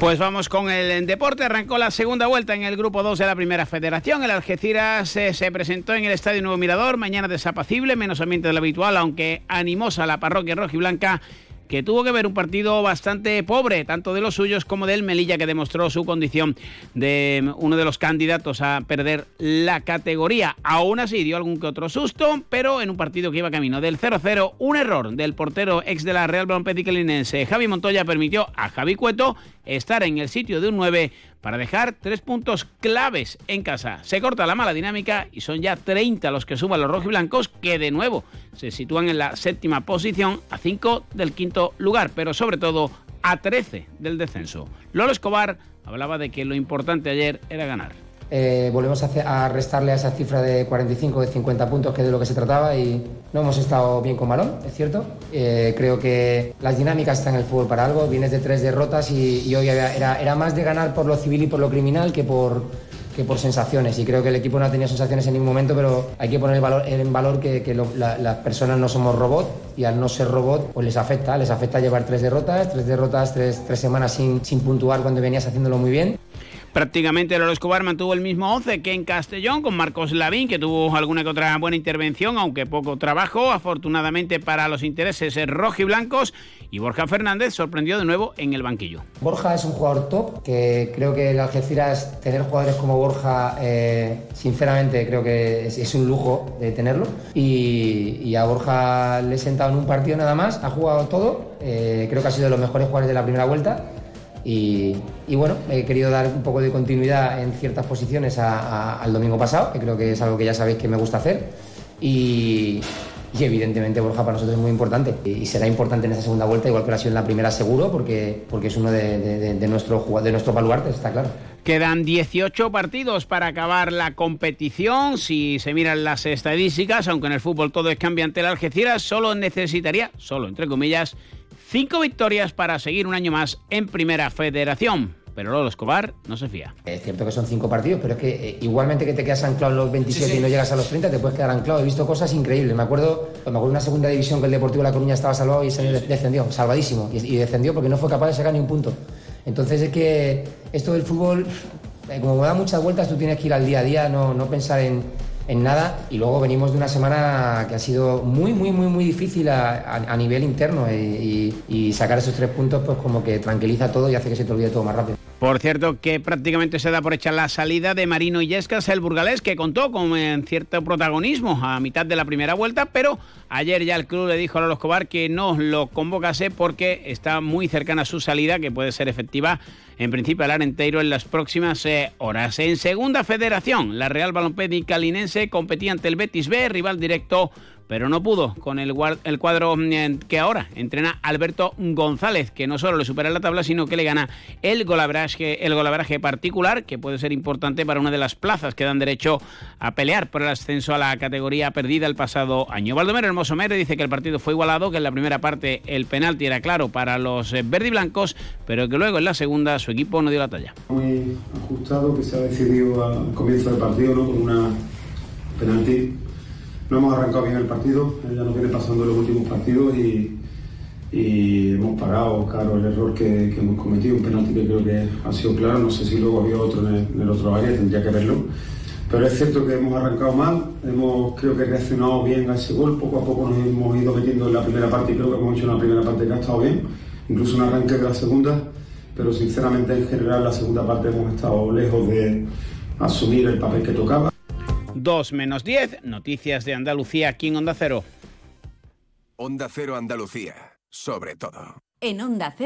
Pues vamos con el deporte. Arrancó la segunda vuelta en el grupo 2 de la primera federación. El Algeciras eh, se presentó en el Estadio Nuevo Mirador. Mañana desapacible, menos ambiente de lo habitual, aunque animosa la parroquia rojiblanca que tuvo que ver un partido bastante pobre, tanto de los suyos como del Melilla, que demostró su condición de uno de los candidatos a perder la categoría. Aún así dio algún que otro susto, pero en un partido que iba camino del 0-0, un error del portero ex de la Real Linense, Javi Montoya, permitió a Javi Cueto estar en el sitio de un 9 para dejar tres puntos claves en casa. Se corta la mala dinámica y son ya 30 los que suman los rojiblancos que de nuevo se sitúan en la séptima posición a 5 del quinto lugar, pero sobre todo a 13 del descenso. Lolo Escobar hablaba de que lo importante ayer era ganar. Eh, volvemos a, restarle a esa cifra de 45 de 50 puntos que es de lo que se trataba y no hemos estado bien con balón, es cierto. Eh, creo que las dinámicas están en el fútbol para algo, vienes de tres derrotas y, hoy era, era, más de ganar por lo civil y por lo criminal que por, que por sensaciones y creo que el equipo no ha tenido sensaciones en ningún momento, pero hay que poner en valor, en valor que, las personas no somos robots y al no ser robot pues les afecta, les afecta llevar tres derrotas, tres derrotas, tres, tres semanas sin, sin puntuar cuando venías haciéndolo muy bien. Prácticamente Lolo Escobar mantuvo el mismo 11 que en Castellón, con Marcos Lavín, que tuvo alguna que otra buena intervención, aunque poco trabajo, afortunadamente para los intereses rojo y Borja Fernández sorprendió de nuevo en el banquillo. Borja es un jugador top, que creo que el Algeciras, tener jugadores como Borja, eh, sinceramente creo que es, un lujo de tenerlo. Y, a Borja le he sentado en un partido nada más, ha jugado todo, eh, creo que ha sido de los mejores jugadores de la primera vuelta y, bueno, he querido dar un poco de continuidad en ciertas posiciones al domingo pasado, que creo que es algo que ya sabéis que me gusta hacer. Y, evidentemente Borja para nosotros es muy importante y será importante en esa segunda vuelta, igual que lo ha sido en la primera seguro, porque, porque es uno de, de, de nuestro, de nuestro baluarte, está claro. Quedan 18 partidos para acabar la competición. Si se miran las estadísticas, aunque en el fútbol todo es cambiante, el Algeciras solo necesitaría, solo entre comillas, Cinco victorias para seguir un año más en Primera Federación. Pero Lolo Escobar no se fía. Es cierto que son cinco partidos, pero es que eh, igualmente que te quedas anclado en los 27 y no llegas a los 30, te puedes quedar anclado. He visto cosas increíbles. Me acuerdo, me acuerdo de una segunda división que el Deportivo La Coruña estaba salvado y se descendió, salvadísimo. Y, descendió porque no fue capaz de sacar ni un punto. Entonces es que esto del fútbol, eh, como da muchas vueltas, tú tienes que ir al día a día, no, no pensar en, en nada y luego venimos de una semana que ha sido muy, muy, muy, muy difícil a, nivel interno y, sacar esos tres puntos pues como que tranquiliza todo y hace que se te olvide todo más rápido. Por cierto, que prácticamente se da por hecha la salida de Marino Illescas, el burgalés, que contó con cierto protagonismo a mitad de la primera vuelta, pero ayer ya el club le dijo a Lolo Escobar que no lo convocase porque está muy cercana su salida, que puede ser efectiva en principio al Arenteiro en las próximas eh, horas. En segunda federación, la Real Balompédica Linense competía ante el Betis B, rival directo pero no pudo con el, cuadro mm, que ahora entrena Alberto González, que no solo le supera la tabla, sino que le gana el golabraje, el golabraje particular, que puede ser importante para una de las plazas que dan derecho a pelear por el ascenso a la categoría perdida el pasado año. Valdomero Hermoso Mere dice que el partido fue igualado, que en la primera parte el penalti era claro para los eh, verde y blancos, pero que luego en la segunda su equipo no dio la talla. Muy ajustado que se ha decidido al comienzo del partido ¿no? con una penalti no hemos arrancado bien el partido, ya nos viene pasando los últimos partidos y, hemos pagado caro el error que, hemos cometido, un penalti que creo que ha sido claro, no sé si luego había otro en el, en el otro área, tendría que verlo. Pero es cierto que hemos arrancado mal, hemos creo que reaccionado bien a ese gol, poco a poco nos hemos ido metiendo en la primera parte y creo que hemos hecho una primera parte que ha estado bien, incluso un arranque de la segunda, pero sinceramente en general la segunda parte hemos estado lejos de asumir el papel que tocaba. 2 menos 10, noticias de Andalucía aquí en Onda Cero. Onda Cero Andalucía, sobre todo. En Onda Cero.